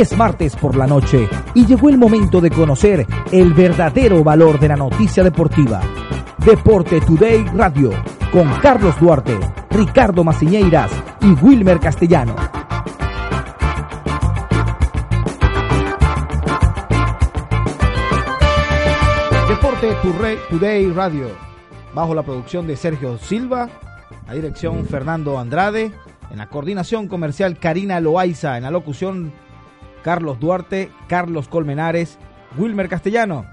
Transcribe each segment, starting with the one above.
Es martes por la noche y llegó el momento de conocer el verdadero valor de la noticia deportiva. Deporte Today Radio con Carlos Duarte, Ricardo Maciñeiras y Wilmer Castellano. Deporte Today Radio, bajo la producción de Sergio Silva, la dirección Fernando Andrade, en la coordinación comercial Karina Loaiza, en la locución Carlos Duarte, Carlos Colmenares, Wilmer Castellano.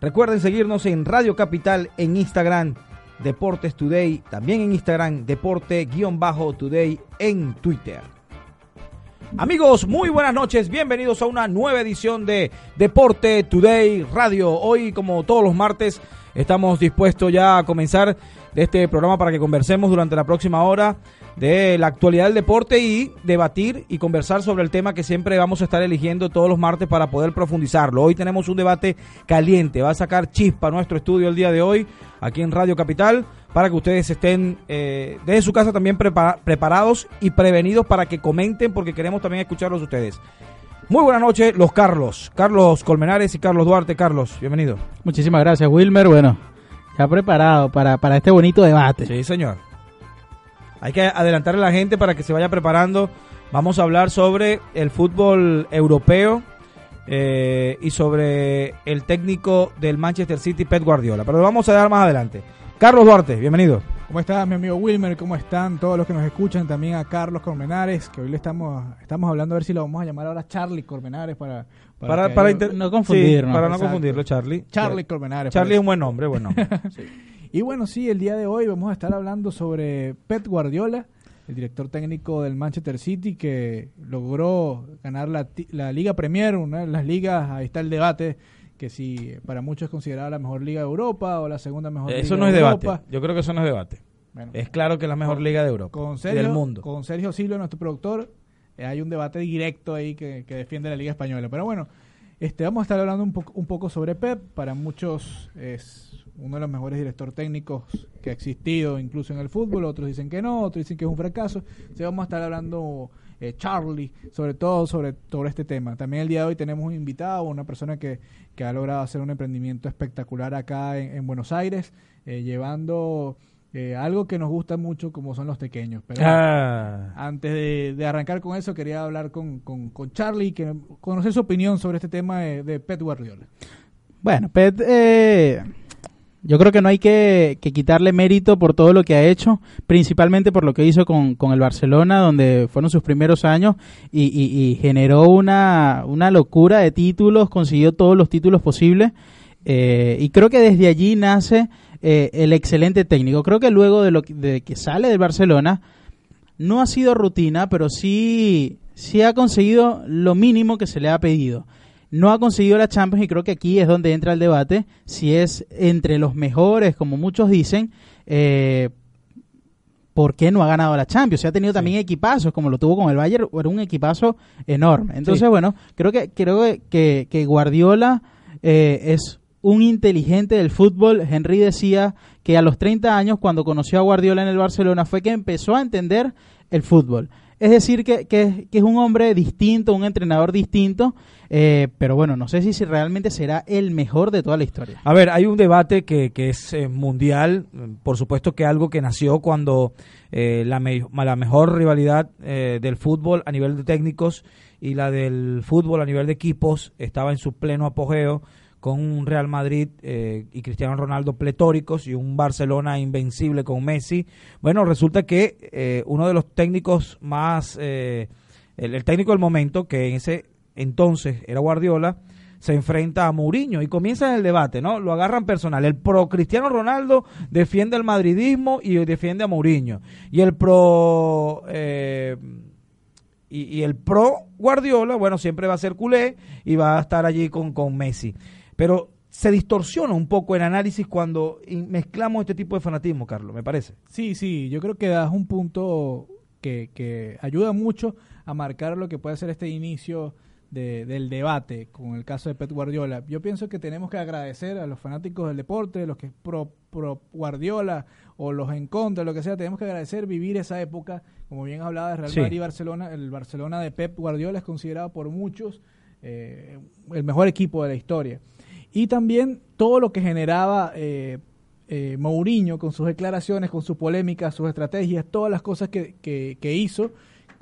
Recuerden seguirnos en Radio Capital en Instagram, Deportes Today, también en Instagram, Deporte-Today en Twitter. Amigos, muy buenas noches, bienvenidos a una nueva edición de Deporte Today Radio. Hoy, como todos los martes, estamos dispuestos ya a comenzar este programa para que conversemos durante la próxima hora de la actualidad del deporte y debatir y conversar sobre el tema que siempre vamos a estar eligiendo todos los martes para poder profundizarlo. Hoy tenemos un debate caliente, va a sacar chispa nuestro estudio el día de hoy aquí en Radio Capital para que ustedes estén eh, desde su casa también preparados y prevenidos para que comenten porque queremos también escucharlos ustedes. Muy buenas noches, los Carlos, Carlos Colmenares y Carlos Duarte. Carlos, bienvenido. Muchísimas gracias, Wilmer. Bueno, ya preparado para, para este bonito debate. Sí, señor. Hay que adelantarle a la gente para que se vaya preparando. Vamos a hablar sobre el fútbol europeo eh, y sobre el técnico del Manchester City, Pep Guardiola. Pero lo vamos a dar más adelante. Carlos Duarte, bienvenido. ¿Cómo estás, mi amigo Wilmer? ¿Cómo están todos los que nos escuchan? También a Carlos Cormenares, que hoy le estamos, estamos hablando a ver si lo vamos a llamar ahora Charlie Cormenares para... Para, para, no confundirlo. para no confundirlo, Charlie. Charlie Cormenares. Charlie es un buen nombre, buen nombre. sí. Y bueno, sí, el día de hoy vamos a estar hablando sobre Pep Guardiola, el director técnico del Manchester City que logró ganar la, la Liga Premier, una de las ligas, ahí está el debate, que si para muchos es considerada la mejor liga de Europa o la segunda mejor eso liga no de es Europa. debate. Yo creo que eso no es debate. es claro que es la mejor con, liga de Europa con Sergio, y del mundo. Con Sergio Silva, nuestro productor, eh, hay un debate directo ahí que, que, defiende la liga española. Pero bueno, este, vamos a estar hablando un, poco, un poco sobre Pep. Para muchos es uno de los mejores directores técnicos que ha existido incluso en el fútbol, otros dicen que no, otros dicen que es un fracaso. Vamos a estar hablando eh, Charlie, sobre todo sobre, sobre este tema. También el día de hoy tenemos un invitado, una persona que, que ha logrado hacer un emprendimiento espectacular acá en, en Buenos Aires, eh, llevando eh, algo que nos gusta mucho como son los pequeños. Pero Ah. antes de, de arrancar con eso, quería hablar con, con, con Charlie, que conocer su opinión sobre este tema de, de Pep Guardiola. Bueno, Pep, eh, yo creo que no hay que, que, quitarle mérito por todo lo que ha hecho, principalmente por lo que hizo con, el Barcelona, donde fueron sus primeros años y, generó una, locura de títulos, consiguió todos los títulos posibles. Eh, y creo que desde allí nace eh, el excelente técnico. Creo que luego de, lo que, de que sale del Barcelona, no ha sido rutina, pero sí ha conseguido lo mínimo que se le ha pedido no ha conseguido la Champions y creo que aquí es donde entra el debate si es entre los mejores, como muchos dicen, eh, ¿por qué no ha ganado la Champions? Se ha tenido también sí. equipazos, como lo tuvo con el Bayern, era un equipazo enorme. Entonces, sí. bueno, creo que creo que, que Guardiola eh, es un inteligente del fútbol. Henry decía que a los 30 años, cuando conoció a Guardiola en el Barcelona, fue que empezó a entender el fútbol. Es decir, que, que, es un hombre distinto, un entrenador distinto, eh, pero bueno, no sé si, si, realmente será el mejor de toda la historia. A ver, hay un debate que, que es eh, mundial, por supuesto que algo que nació cuando eh, la, me, la, mejor rivalidad eh, del fútbol a nivel de técnicos y la del fútbol a nivel de equipos estaba en su pleno apogeo con un Real Madrid eh, y Cristiano Ronaldo pletóricos y un Barcelona invencible con Messi. Bueno, resulta que eh, uno de los técnicos más eh, el, técnico del momento, que en ese entonces era Guardiola, se enfrenta a Mourinho y comienza el debate, ¿no? Lo agarran personal. El pro Cristiano Ronaldo defiende el madridismo y defiende a Mourinho. Y el pro eh, y, y el pro Guardiola, bueno, siempre va a ser culé y va a estar allí con, con Messi. Pero se distorsiona un poco el análisis cuando mezclamos este tipo de fanatismo, Carlos, me parece. Sí, sí, yo creo que das un punto que, que ayuda mucho a marcar lo que puede ser este inicio de- del debate con el caso de Pep Guardiola. Yo pienso que tenemos que agradecer a los fanáticos del deporte, los que es pro, pro Guardiola o los en contra, lo que sea, tenemos que agradecer vivir esa época. Como bien hablaba de Real Sí. Madrid y Barcelona, el Barcelona de Pep Guardiola es considerado por muchos eh, el mejor equipo de la historia. Y también todo lo que generaba eh, eh, Mourinho con sus declaraciones, con sus polémicas, sus estrategias, todas las cosas que, que, que hizo,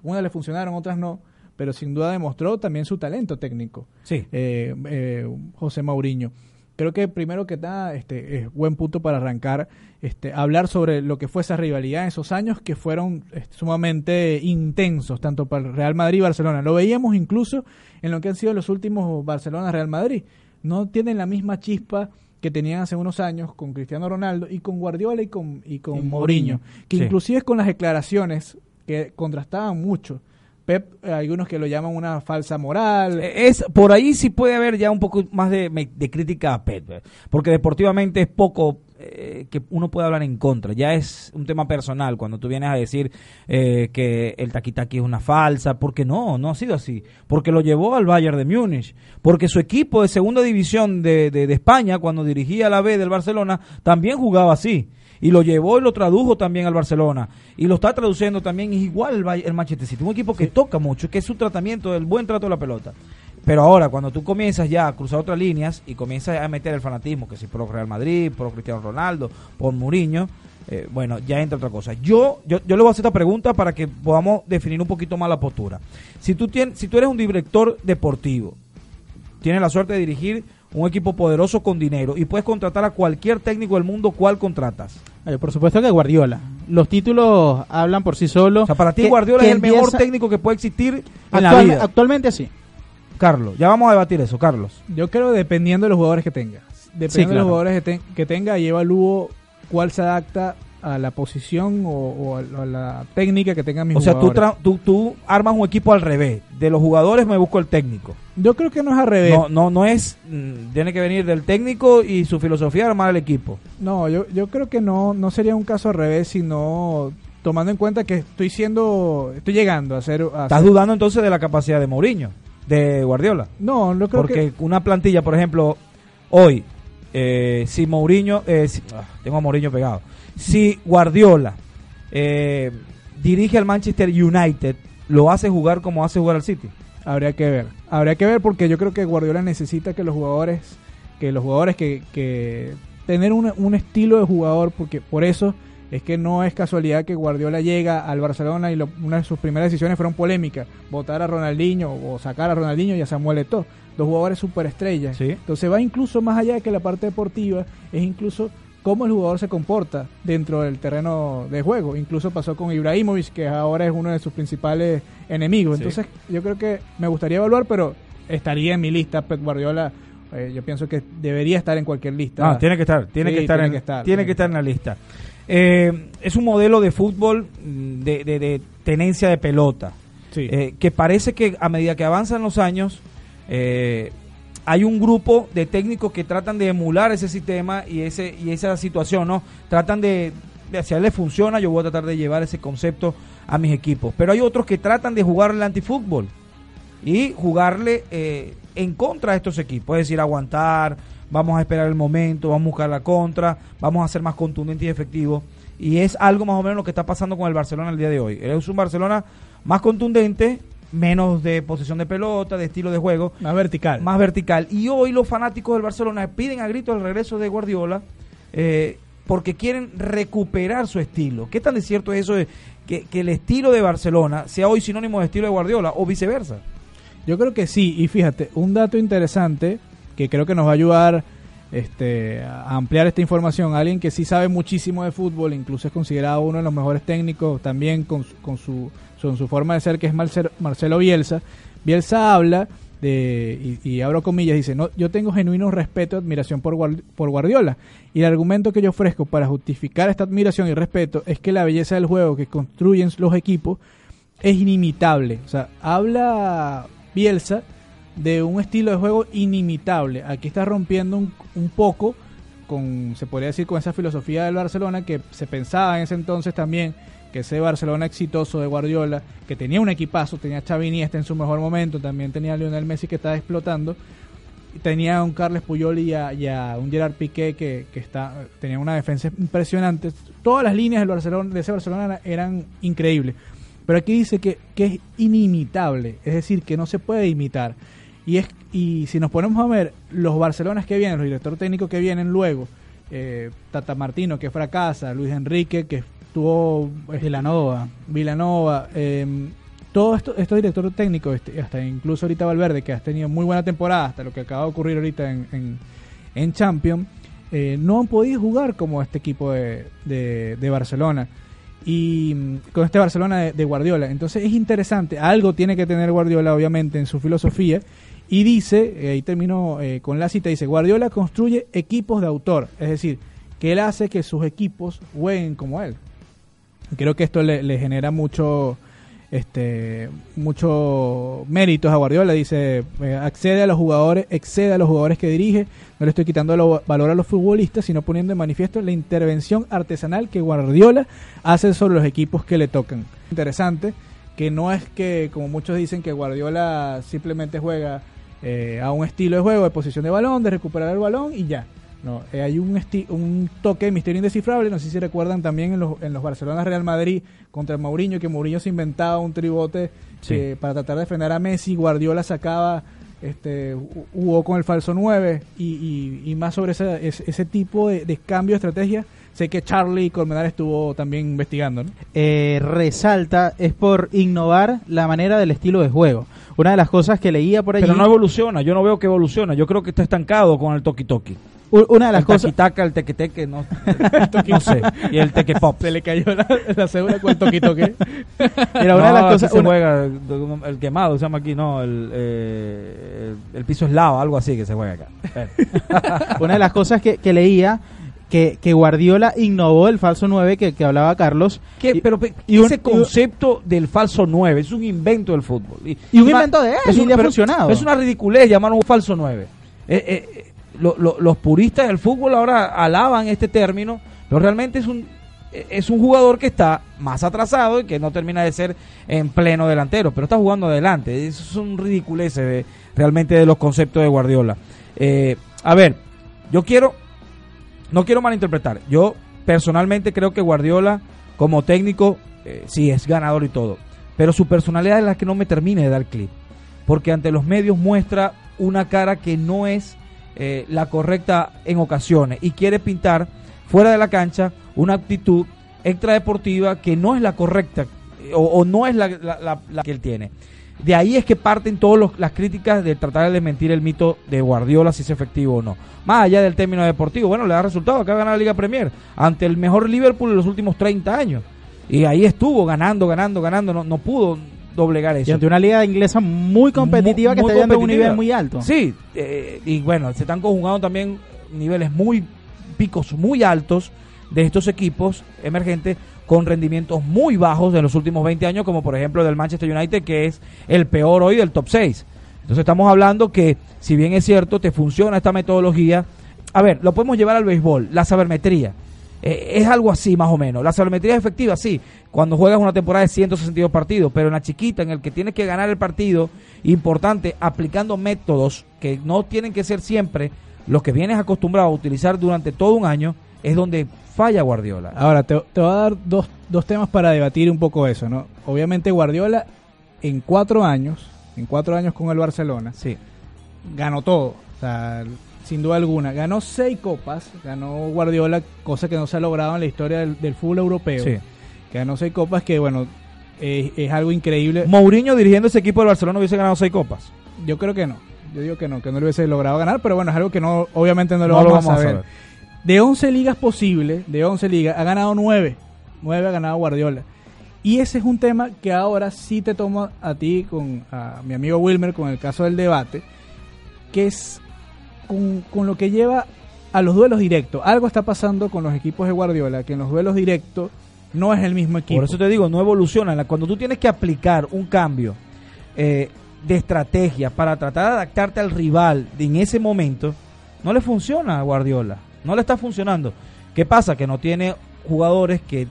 unas le funcionaron, otras no, pero sin duda demostró también su talento técnico, Sí. eh, eh, José Mourinho. Creo que primero que nada, este, es buen punto para arrancar, este, hablar sobre lo que fue esa rivalidad en esos años que fueron este, sumamente intensos, tanto para el Real Madrid y Barcelona. Lo veíamos incluso en lo que han sido los últimos Barcelona-Real Madrid. No tienen la misma chispa que tenían hace unos años con Cristiano Ronaldo y con Guardiola y con, y con Y Mourinho, Mourinho, que sí. inclusive con las declaraciones que contrastaban mucho. Pep, eh, algunos que lo llaman una falsa moral. Eh, Es, por ahí sí puede haber ya un poco más de, de crítica a Pep, eh, porque deportivamente es poco eh, que uno puede hablar en contra, ya es un tema personal cuando tú vienes a decir eh, que el taquitaki es una falsa, porque no, no ha sido así, porque lo llevó al Bayern de Múnich, porque su equipo de segunda división de, de- de España, cuando dirigía la B del Barcelona, también jugaba así. Y lo llevó y lo tradujo también al Barcelona. Y lo está traduciendo también igual el, el Manchester City. Un equipo que toca mucho, que es su tratamiento del buen trato de la pelota. Pero ahora, cuando tú comienzas ya a cruzar otras líneas y comienzas a meter el fanatismo, que si pro Real Madrid, pro Cristiano Ronaldo, por Mourinho, eh, bueno, ya entra otra cosa. Yo, yo, yo le voy a hacer esta pregunta para que podamos definir un poquito más la postura. Si tú, tienes, si tú eres un director deportivo, tienes la suerte de dirigir un equipo poderoso con dinero y puedes contratar a cualquier técnico del mundo, ¿cuál contratas? Por supuesto que Guardiola. Los títulos hablan por sí solos. O sea, para ti Que- Guardiola que es el mejor técnico que puede existir en la vida. Actualmente sí. Carlos, ya vamos a debatir eso, Carlos. Yo creo dependiendo de los jugadores que tenga. Dependiendo Sí, de los jugadores que, ten- que tenga, y evalúo cuál se adapta a la posición o, o a, a la técnica que tengan mis O sea, tú, jugadores. tra- tú, tú armas un equipo al revés. De los jugadores me busco el técnico. Yo creo que no es al revés. No, no, no es. mm, tiene que venir del técnico y su filosofía armar el equipo. No, yo, yo creo que no, no sería un caso al revés, sino tomando en cuenta que estoy siendo, estoy llegando a ser... a Estás ser- dudando entonces de la capacidad de Mourinho, de Guardiola. No, no creo Porque que... una plantilla, por ejemplo, hoy, eh, si Mourinho, eh, si- ah, tengo a Mourinho pegado, si Guardiola eh, dirige al Manchester United, lo hace jugar como hace jugar al City. Habría que ver. Habría que ver porque yo creo que Guardiola necesita que los jugadores, que los jugadores que, que tener una- un estilo de jugador, porque por eso es que no es casualidad que Guardiola llega al Barcelona y lo- una de sus primeras decisiones fueron polémicas, votar a Ronaldinho o sacar a Ronaldinho y a Samuel Eto'o, dos jugadores superestrellas. Sí. Entonces va incluso más allá de que la parte deportiva, es incluso cómo el jugador se comporta dentro del terreno de juego. Incluso pasó con Ibrahimovic, que ahora es uno de sus principales enemigos. Sí. Entonces yo creo que me gustaría evaluar, pero estaría en mi lista Pep Guardiola. eh, yo pienso que debería estar en cualquier lista. No, tiene que estar, tiene Sí, que estar, tiene en, que estar, tiene que estar en la lista. Eh, es un modelo de fútbol mm, de, de- de tenencia de pelota, Sí. eh, que parece que a medida que avanzan los años, eh, hay un grupo de técnicos que tratan de emular ese sistema y ese y esa situación, ¿no? Tratan de, de si a él le funciona, yo voy a tratar de llevar ese concepto a mis equipos. Pero hay otros que tratan de jugar el antifútbol y jugarle eh, en contra de estos equipos, es decir, aguantar, vamos a esperar el momento, vamos a buscar la contra, vamos a ser más contundentes y efectivos. Y es algo más o menos lo que está pasando con el Barcelona el día de hoy. Es un Barcelona más contundente, menos de posesión de pelota, de estilo de juego, más vertical. más vertical. Y hoy los fanáticos del Barcelona piden a gritos el regreso de Guardiola eh, porque quieren recuperar su estilo. ¿Qué tan de cierto es eso de que, que el estilo de Barcelona sea hoy sinónimo de estilo de Guardiola o viceversa? Yo creo que sí, y fíjate, un dato interesante que creo que nos va a ayudar este, a ampliar esta información. Alguien que sí sabe muchísimo de fútbol, incluso es considerado uno de los mejores técnicos también con, con, su, con su forma de ser, que es Marcelo, Bielsa. Bielsa habla de, y, y abro comillas, dice, no, yo tengo genuino respeto y admiración por, por Guardiola. Y el argumento que yo ofrezco para justificar esta admiración y respeto es que la belleza del juego que construyen los equipos es inimitable. O sea, habla Bielsa de un estilo de juego inimitable. Aquí está rompiendo un, un poco con, se podría decir, con esa filosofía del Barcelona que se pensaba en ese entonces también que ese Barcelona exitoso de Guardiola, que tenía un equipazo, tenía Xavi Iniesta en su mejor momento, también tenía a Lionel Messi que estaba explotando, tenía a un Carles Puyol y a, y a un Gerard Piqué que, que está, tenía una defensa impresionante. Todas las líneas del Barcelona, de ese Barcelona eran increíbles. Pero aquí dice que, que es inimitable, es decir, que no se puede imitar. Y, es, y si nos ponemos a ver los Barcelonas que vienen, los directores técnicos que vienen luego, eh, Tata Martino que fracasa, Luis Enrique que estuvo Vilanova. Vilanova, eh, todos esto- estos directores técnicos, este, hasta incluso ahorita Valverde, que has tenido muy buena temporada, hasta lo que acaba de ocurrir ahorita en, en, en Champions, eh, no han podido jugar como este equipo de, de- Barcelona. Y mm, con este Barcelona de Guardiola. Entonces es interesante, algo tiene que tener Guardiola obviamente en su filosofía. Y dice, eh, ahí termino eh, con la cita, dice, Guardiola construye equipos de autor. Es decir, que él hace que sus equipos jueguen como él. Creo que esto le, genera mucho este mucho méritos a Guardiola dice eh, accede a los jugadores excede a los jugadores que dirige no le estoy quitando lo- valor a los futbolistas sino poniendo de manifiesto la intervención artesanal que Guardiola hace sobre los equipos que le tocan interesante que no es que como muchos dicen que Guardiola simplemente juega eh, a un estilo de juego de posición de balón de recuperar el balón y ya no, eh, hay un, un toque de misterio indescifrable. No sé si recuerdan también en los, en los Barcelona Real Madrid contra Mourinho, que Mourinho se inventaba un tribote Sí. eh, para tratar de frenar a Messi. Guardiola sacaba, este, jugó con el falso 9 y, y- y más sobre ese, ese, ese tipo de, de cambio de estrategia. Sé que Charlie Colmenar estuvo también investigando. ¿no? eh, resalta es por innovar la manera del estilo de juego. Una de las cosas que leía por allí, Pero no evoluciona, yo no veo que evoluciona. Yo creo que está estancado con el toki-toki. u- una de las el cosas, taquitaca, el teque-teque, no, no sé. Y el teque-pop. Se le cayó la, la cédula con el toque-toque. era una de las cosas, se una- juega el quemado, se llama aquí, no, el, eh, el, el piso es lava, algo así que se juega acá. Una de las cosas que, que leía que, que Guardiola innovó el falso 9 que, que hablaba Carlos. ¿Qué? Pero pe- y un- ese concepto del falso 9 es un invento del fútbol. Y un una- invento de él, es y le ha pero funcionado. Es una ridiculez llamarlo un falso 9. Eh, eh, lo- lo- los puristas del fútbol ahora alaban este término, pero realmente es un eh, es un jugador que está más atrasado y que no termina de ser en pleno delantero, pero está jugando adelante. Eso es un ridiculez de, realmente de los conceptos de Guardiola. Eh, a ver, yo quiero no quiero malinterpretar. Yo personalmente creo que Guardiola, como técnico, eh, sí es ganador y todo. Pero su personalidad es la que no me termina de dar clip. Porque ante los medios muestra una cara que no es eh, la correcta en ocasiones. Y quiere pintar fuera de la cancha una actitud extradeportiva que no es la correcta eh, o, no es la que él tiene. De ahí es que parten todas las críticas de tratar de desmentir el mito de Guardiola si es efectivo o no. Más allá del término deportivo, bueno, le da resultado, acaba de ganar la Liga Premier ante el mejor Liverpool en los últimos 30 años. Y ahí estuvo ganando, ganando, ganando, no, no pudo doblegar eso. Y ante una liga inglesa muy competitiva Muy- que muy está llegando a un nivel muy alto. Sí, eh, y bueno, se están conjugando también niveles muy picos muy altos de estos equipos emergentes con rendimientos muy bajos en los últimos 20 años, como por ejemplo del Manchester United, que es el peor hoy del top 6. Entonces estamos hablando que, si bien es cierto, te funciona esta metodología, a ver, lo podemos llevar al béisbol, la sabermetría. Eh, es algo así más o menos. La sabermetría es efectiva, sí, cuando juegas una temporada de 162 partidos, pero en la chiquita, en el que tienes que ganar el partido, importante, aplicando métodos que no tienen que ser siempre los que vienes acostumbrado a utilizar durante todo un año, es donde falla Guardiola. Ahora, te, te voy a dar dos, dos temas para debatir un poco eso, ¿no? Obviamente Guardiola en cuatro años, en cuatro años con el Barcelona, Sí. ganó todo. O sea, sin duda alguna. Ganó seis copas, ganó Guardiola, cosa que no se ha logrado en la historia del, del fútbol europeo. Sí. Que ganó seis copas que, bueno, es, es algo increíble. Mourinho dirigiendo ese equipo del Barcelona hubiese ganado seis copas. Yo creo que no. yo digo que no, que no lo hubiese logrado ganar, pero bueno, es algo que no, obviamente no lo, No lo vamos, a a ver. saber. De 11 ligas posibles, de 11 ligas, ha ganado 9. 9 ha ganado Guardiola. Y ese es un tema que ahora sí te tomo a ti, con a mi amigo Wilmer, con el caso del debate, que es con, con lo que lleva a los duelos directos. Algo está pasando con los equipos de Guardiola, que en los duelos directos no es el mismo equipo. Por eso te digo, no evoluciona. Cuando tú tienes que aplicar un cambio eh, de estrategia para tratar de adaptarte al rival en ese momento, no le funciona a Guardiola. No le está funcionando. ¿Qué pasa? Que no tiene jugadores que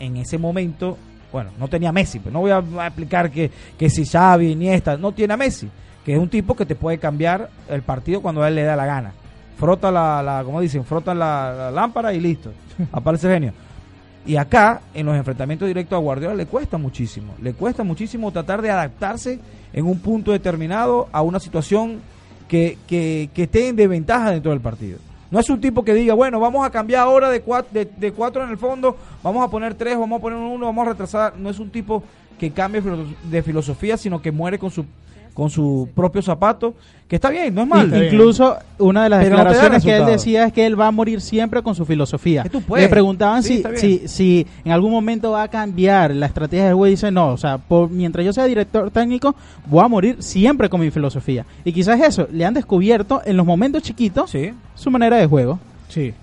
en ese momento, bueno, no tenía Messi. Pero no voy a explicar que, que si Xavi, Iniesta, no tiene a Messi. Que es un tipo que te puede cambiar el partido cuando a él le da la gana. Frota la, la como dicen, frota la, la lámpara y listo. Aparece genio. Y acá, en los enfrentamientos directos a Guardiola, le cuesta muchísimo. Le cuesta muchísimo tratar de adaptarse en un punto determinado a una situación que, que, que esté en desventaja dentro del partido. No es un tipo que diga, bueno, vamos a cambiar ahora de cuatro, de, cuatro en el fondo, vamos a poner tres, vamos a poner uno, vamos a retrasar. No es un tipo que cambie de filosofía, sino que muere con su con su propio zapato, que está bien, no es mal. Incluso una de las Pero no declaraciones que él decía es que él va a morir siempre con su filosofía. Tú puedes. Le preguntaban Sí, si, si, si en algún momento va a cambiar la estrategia del juego y dice no, o sea, por, mientras yo sea director técnico voy a morir siempre con mi filosofía. Y quizás eso, le han descubierto en los momentos chiquitos Sí. su manera de juego. Sí.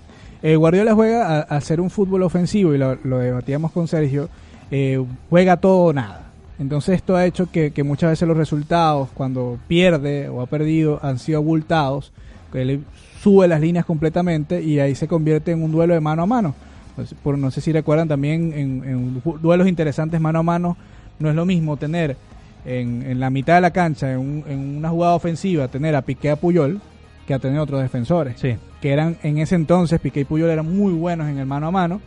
Eh, Guardiola juega a, a hacer un fútbol ofensivo y lo, lo debatíamos con Sergio. eh, juega todo o nada. Entonces esto ha hecho que, que muchas veces los resultados cuando pierde o ha perdido han sido abultados. Que él sube las líneas completamente y ahí se convierte en un duelo de mano a mano. Por, no sé si recuerdan también en, duelos interesantes mano a mano no es lo mismo tener en, en la mitad de la cancha en, un- en una jugada ofensiva tener a Piqué a Puyol que a tener otros defensores Sí. que eran en ese entonces, Piqué y Puyol eran muy buenos en el mano a mano.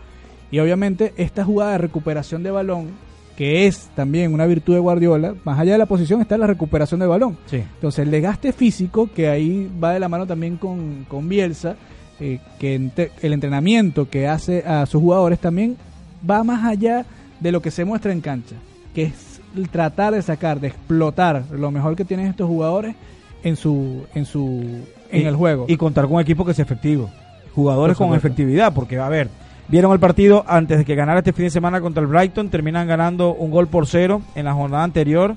Y obviamente esta jugada de recuperación de balón, que es también una virtud de Guardiola, más allá de la posición está la recuperación de balón. Sí. Entonces el desgaste físico, que ahí va de la mano también con, con Bielsa, eh, que ente- el entrenamiento que hace a sus jugadores también va más allá de lo que se muestra en cancha, que es el tratar de sacar, de explotar lo mejor que tienen estos jugadores en su en su en Y- el juego. Y contar con un equipo que sea efectivo. Jugadores con efectividad, porque a ver, vieron el partido antes de que ganara este fin de semana contra el Brighton, terminan ganando un gol por cero en la jornada anterior.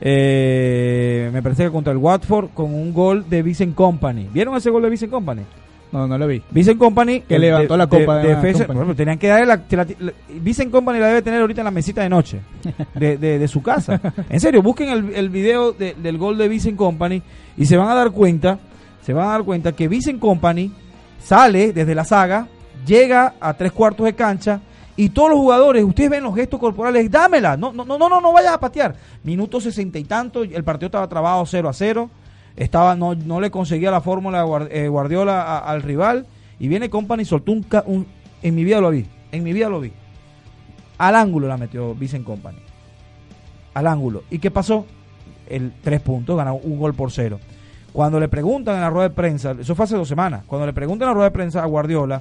eh, me parece que contra el Watford con un gol de Vincent Company. ¿Vieron ese gol de Vincent Company? no, no lo vi. Vincent Company Que levantó la copa de- defensa- Company. bueno, tenían que darle la, te la- la- Vincent Company la debe tener ahorita en la mesita de noche de, de- de su casa. En serio, busquen el, el video de- del gol de Vincent Company y se van a dar cuenta, se van a dar cuenta que Vincent Company sale desde la saga, llega a tres cuartos de cancha y todos los jugadores, ustedes ven los gestos corporales, dámela, no, no, no, no, no, vayas a patear. Minuto sesenta y tanto, el partido estaba trabado 0 a 0 estaba no, no le conseguía la fórmula eh, Guardiola al rival y viene Company soltó un, un- en mi vida lo vi en mi vida lo vi. Al ángulo la metió Vincent Company. Al ángulo. Y qué pasó el tres puntos ganó un gol por cero. Cuando le preguntan en la rueda de prensa eso fue hace dos semanas cuando le preguntan en la rueda de prensa a Guardiola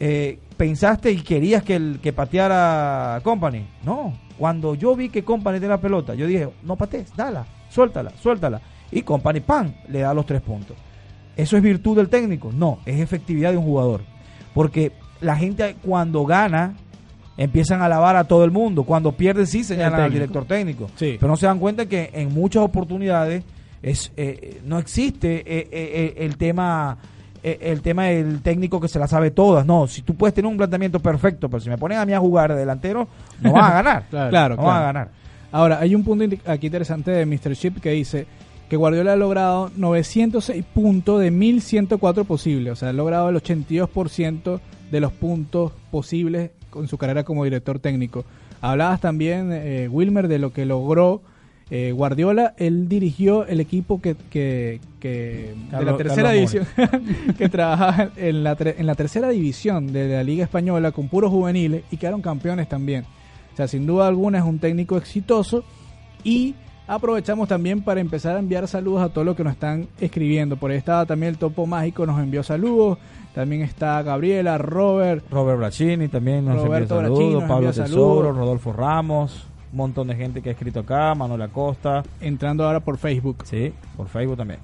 eh, pensaste y querías que el que pateara Company no. Cuando yo vi que Company tenía la pelota yo dije no patees dala suéltala suéltala. Y Company pan le da los tres puntos. Eso es virtud del técnico no es efectividad de un jugador. Porque la gente cuando gana empiezan a alabar a todo el mundo. Cuando pierde sí señalan al director técnico. Sí. pero no se dan cuenta que en muchas oportunidades es eh, no existe eh, eh, el tema el tema del técnico que se la sabe todas no si tú puedes tener un planteamiento perfecto pero si me ponen a mí a jugar de delantero no vas a ganar Claro. Claro, no vas a ganar Ahora, hay un punto aquí interesante de Mr. Chip que dice que Guardiola ha logrado 906 puntos de 1104 posibles. O sea, ha logrado el 82% de los puntos posibles con su carrera como director técnico. Hablabas también, eh, Wilmer, de lo que logró eh, Guardiola. Él dirigió el equipo que, que, que- de la tercera Carlos división, que trabajaba en la, en la tercera división de la Liga Española con puros juveniles y quedaron campeones también. O sea, sin duda alguna es un técnico exitoso y aprovechamos también para empezar a enviar saludos a todos los que nos están escribiendo. Por ahí estaba también el Topo Mágico, nos envió saludos. También está Gabriela, Robert, Robert Bracini también nos Roberto Bracini saludos Pablo Tesoro saludos. Rodolfo Ramos un montón de gente que ha escrito acá, Manuel Acosta, Entrando ahora por Facebook. sí, por Facebook también.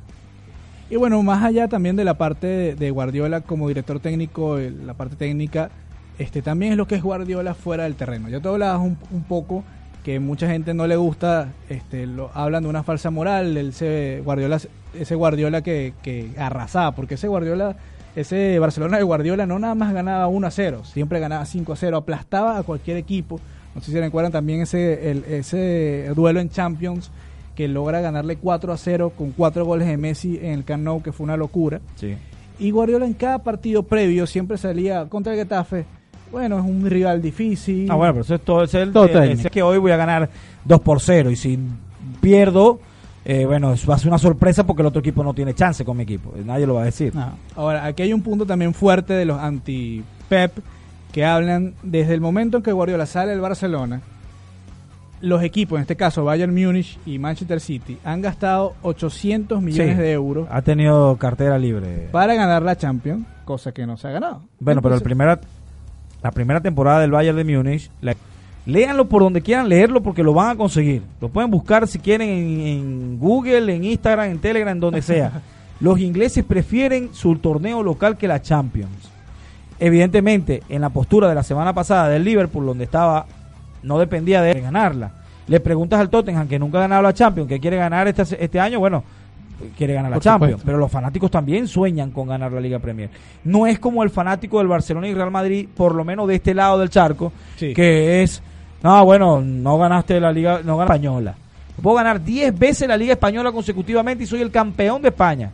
Y bueno, más allá también de la parte de, de Guardiola como director técnico, eh, la parte técnica, este también es lo que es Guardiola fuera del terreno. Ya te hablabas un, un poco que mucha gente no le gusta, este, lo, hablan de una falsa moral, el ese Guardiola, ese Guardiola que, que arrasaba, porque ese Guardiola, ese Barcelona de Guardiola no nada más ganaba 1 a 0, siempre ganaba 5 a 0, aplastaba a cualquier equipo. No sé si recuerdan también ese, el- ese duelo en Champions que logra ganarle 4 a 0 con 4 goles de Messi en el Camp Nou, que fue una locura. Sí. Y Guardiola en cada partido previo siempre salía contra el Getafe. Bueno, es un rival difícil. Ah, bueno, pero eso es todo, es el, Todo es que hoy voy a ganar 2 por 0 y si pierdo, eh, bueno, eso va a ser una sorpresa porque el otro equipo no tiene chance con mi equipo, nadie lo va a decir. No. Ahora, aquí hay un punto también fuerte de los anti-Pep que hablan desde el momento en que Guardiola sale del Barcelona. Los equipos, en este caso Bayern Múnich y Manchester City, han gastado 800 millones Sí. de euros Ha tenido cartera libre. para ganar la Champions, cosa que no se ha ganado. Bueno, pero el primera, la primera temporada del Bayern de Múnich, la- léanlo por donde quieran leerlo porque lo van a conseguir. Lo pueden buscar si quieren en, en Google, en Instagram, en Telegram, en donde sea. Los ingleses prefieren su torneo local que la Champions. Evidentemente, en la postura de la semana pasada del Liverpool, donde estaba, no dependía de ganarla. Le preguntas al Tottenham, que nunca ha ganado la Champions, que quiere ganar este, este año, bueno, quiere ganar la Por Champions. supuesto. Pero los fanáticos también sueñan con ganar la Liga Premier. No es como el fanático del Barcelona y Real Madrid, por lo menos de este lado del charco, Sí. que es, no, bueno, no ganaste la Liga, no ganaste la Española. Puedo ganar 10 veces la Liga Española consecutivamente y soy el campeón de España.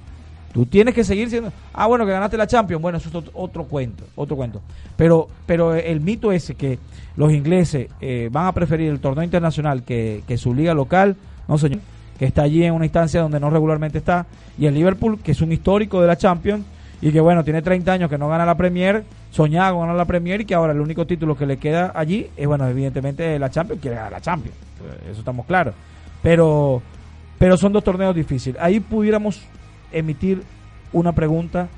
Tú tienes que seguir siendo, ah, bueno, que ganaste la Champions, bueno, eso es otro, cuento, otro cuento. Pero, pero el mito ese que los ingleses eh, van a preferir el torneo internacional que, que su liga local, no señor, que está allí en una instancia donde no regularmente está, y el Liverpool, que es un histórico de la Champions, y que bueno, tiene 30 años que no gana la Premier, soñaba con ganar la Premier y que ahora el único título que le queda allí es, bueno, evidentemente la Champions, quiere ganar la Champions, eso estamos claros. Pero, pero son dos torneos difíciles. Ahí pudiéramos emitir una pregunta,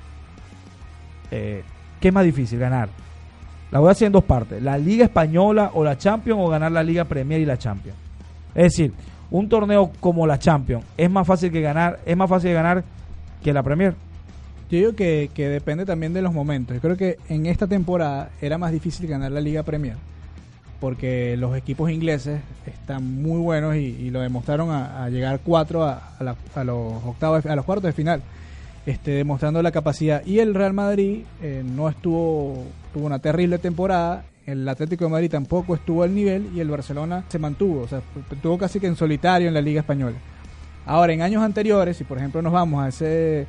eh, ¿qué es más difícil ganar? La voy a hacer en dos partes, la Liga Española o la Champions o ganar la Liga Premier y la Champions. Es decir, un torneo como la Champions es más fácil que ganar, es más fácil de ganar que la Premier. Yo digo que, que depende también de los momentos. Yo creo que en esta temporada era más difícil ganar la Liga Premier porque los equipos ingleses están muy buenos y, lo demostraron a, llegar cuatro a, a los octavos, a los cuartos de final, este, demostrando la capacidad. Y el Real Madrid eh, no estuvo, tuvo una terrible temporada. El Atlético de Madrid tampoco estuvo al nivel y el Barcelona se mantuvo, o sea, estuvo casi que en solitario en la Liga Española. Ahora, en años anteriores, si por ejemplo nos vamos a ese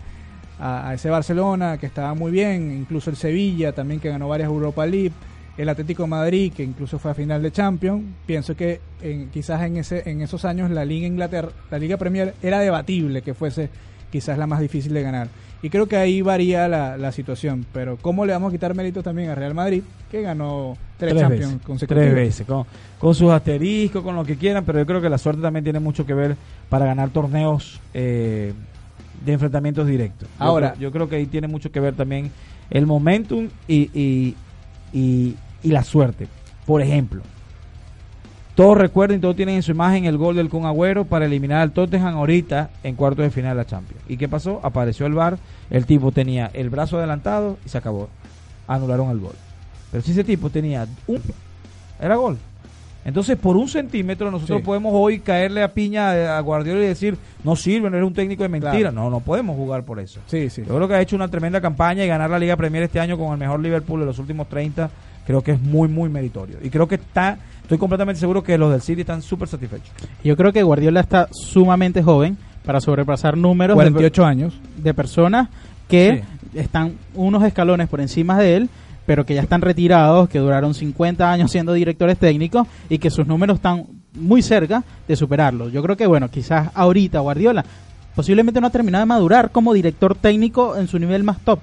a ese Barcelona que estaba muy bien, incluso el Sevilla también que ganó varias Europa League, el Atlético de Madrid que incluso fue a final de Champions, pienso que en, quizás en ese en esos años la Liga Inglaterra, la Liga Premier era debatible que fuese quizás la más difícil de ganar. Y creo que ahí varía la, la situación, pero ¿cómo le vamos a quitar méritos también a Real Madrid que ganó tres, Champions veces, consecutivas? tres veces, con, con sus asteriscos, con lo que quieran, pero yo creo que la suerte también tiene mucho que ver para ganar torneos eh, de enfrentamientos directos. Ahora- yo creo que ahí tiene mucho que ver también el momentum y, y, y, y la suerte. Por ejemplo, todos recuerden, todos tienen en su imagen el gol del Kun Agüero para eliminar al Tottenham ahorita en cuartos de final de la Champions. ¿Y qué pasó? Apareció el VAR, el tipo tenía el brazo adelantado y se acabó. Anularon el gol. Pero si ese tipo tenía un... Era gol. Entonces, por un centímetro, nosotros Sí. podemos hoy caerle a piña a Guardiola y decir, no sirve, no eres un técnico de mentira. Claro. No, no podemos jugar por eso. Sí, sí. Yo creo que ha hecho una tremenda campaña y ganar la Liga Premier este año con el mejor Liverpool de los últimos 30, creo que es muy, muy meritorio. Y creo que está, estoy completamente seguro que los del City están súper satisfechos. Yo creo que Guardiola está sumamente joven para sobrepasar números de- 48 años. de personas que están unos escalones por encima de él, pero que ya están retirados, que duraron 50 años siendo directores técnicos y que sus números están muy cerca de superarlos. Yo creo que, bueno, quizás ahorita Guardiola posiblemente no ha terminado de madurar como director técnico en su nivel más top.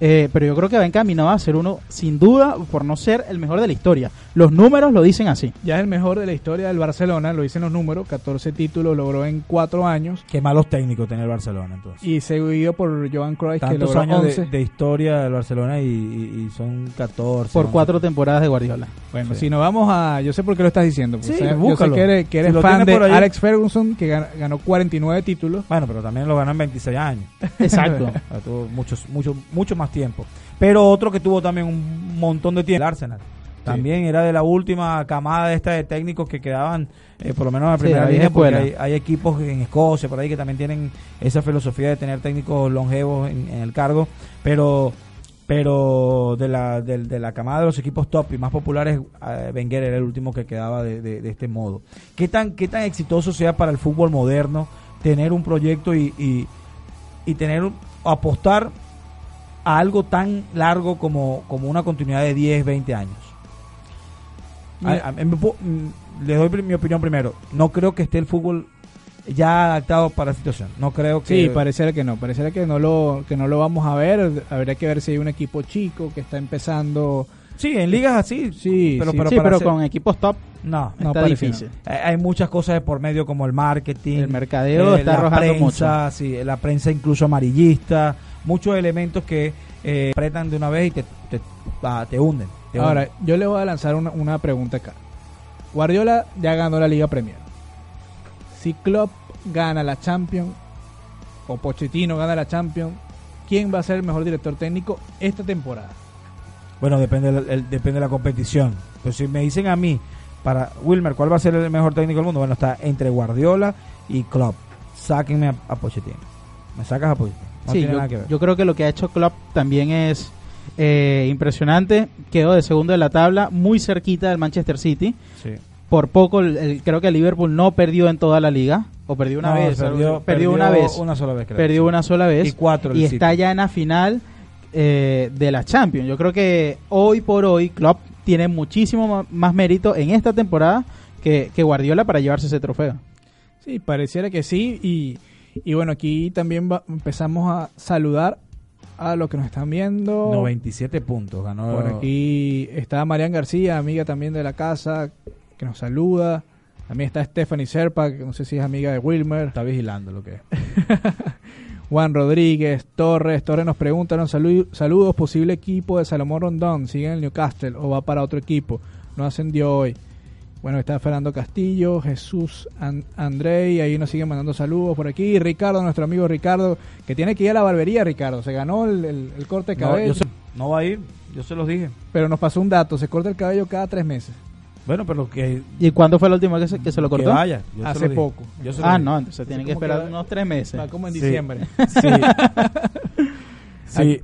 Eh, pero yo creo que va encaminado a ser uno, sin duda, por no ser el mejor de la historia. Los números lo dicen así. Ya es el mejor de la historia del Barcelona, lo dicen los números, 14 títulos logró en 4 años. Qué malos técnicos tiene el Barcelona entonces. Y seguido por Joan Cruyff, que Tantos logró años de, 11. de historia del Barcelona y, y- y son 14. Por 11. cuatro temporadas de Guardiola. Bueno, Sí. si nos vamos a... Yo sé por qué lo estás diciendo. porque Sí, sabes- yo sé que eres, que eres Si lo fan de. Alex Ferguson, que gan- ganó 49 títulos. Bueno, pero también lo ganó en 26 años. Exacto. O sea, tuvo muchos, mucho, mucho más tiempo. Pero otro que tuvo también un montón de tiempo, el Arsenal. También era de la última camada de esta de técnicos que quedaban, eh, por lo menos en la Sí, primera vieja línea, porque hay, hay equipos en Escocia, por ahí, que también tienen esa filosofía de tener técnicos longevos en, en el cargo. Pero pero de la, de, de la camada de los equipos top y más populares, eh, Wenger era el último que quedaba de, de- de este modo. ¿Qué tan, ¿Qué tan exitoso sea para el fútbol moderno tener un proyecto y, y, y tener apostar a algo tan largo como, como una continuidad de 10, 20 años? Mira. A- a- me pu- mm, le doy mi opinión primero. No creo que esté el fútbol ya adaptado para la situación. No creo que... Sí, pareciera que no, pareciera que no lo que no lo vamos a ver. Habría que ver si hay un equipo chico que está empezando. Sí, en ligas así. Sí, pero, sí. pero sí, pero con equipos top No, No, parece difícil. Eh, Hay muchas cosas de por medio como el marketing, El mercadeo está la arrojando prensa, sí, la prensa incluso amarillista, muchos elementos que eh, apretan de una vez y te, te, ah, te hunden. te Ahora, hunden. yo le voy a lanzar una, una pregunta acá. Guardiola ya ganó la Liga Premier. Si Klopp gana la Champions o Pochettino gana la Champions, ¿quién va a ser el mejor director técnico esta temporada? Bueno, depende de la, el- depende de la competición. Pero si me dicen a mí, para Wilmer, ¿cuál va a ser el mejor técnico del mundo? Bueno, está entre Guardiola y Klopp. Sáquenme a, a Pochettino. Me sacas a Pochettino. No sí, yo, creo que lo que ha hecho Klopp también es eh, impresionante. Quedó de segundo de la tabla, muy cerquita del Manchester City. Sí. Por poco, el- el- creo que el Liverpool no perdió en toda la liga. O perdió una No, vez. perdió, perdió, una vez. Una sola vez, creo. perdió una sola vez. Y cuatro y City. está ya en la final eh, de la Champions. Yo creo que hoy por hoy Klopp tiene muchísimo más mérito en esta temporada que, que Guardiola para llevarse ese trofeo. Sí, pareciera que sí. Y, y bueno, aquí también va- empezamos a saludar a los que nos están viendo. 97 puntos ganó. Por aquí está Marian García, amiga también de la casa, que nos saluda. También está Stephanie Serpa, que no sé si es amiga de Wilmer. Está vigilando lo que es. Juan Rodríguez, Torres. Torres nos pregunta, nos salu- saludos, posible equipo de Salomón Rondón, sigue en el Newcastle o va para otro equipo. No ascendió hoy. Bueno, está Fernando Castillo, Jesús An- André, y ahí nos siguen mandando saludos por aquí. Ricardo, nuestro amigo Ricardo, que tiene que ir a la barbería, Ricardo. Se ganó el, el- el corte de No, cabello, yo se- no va a ir, yo se los dije. pero nos pasó un dato, se corta el cabello cada tres meses. Bueno, pero que, ¿Y cuándo fue la última vez que se, que se lo que cortó? vaya. yo se Hace poco. Yo se lo Ah, dije. no, entonces tiene que esperar que- unos tres meses. Va como en Sí. diciembre. Sí. sí.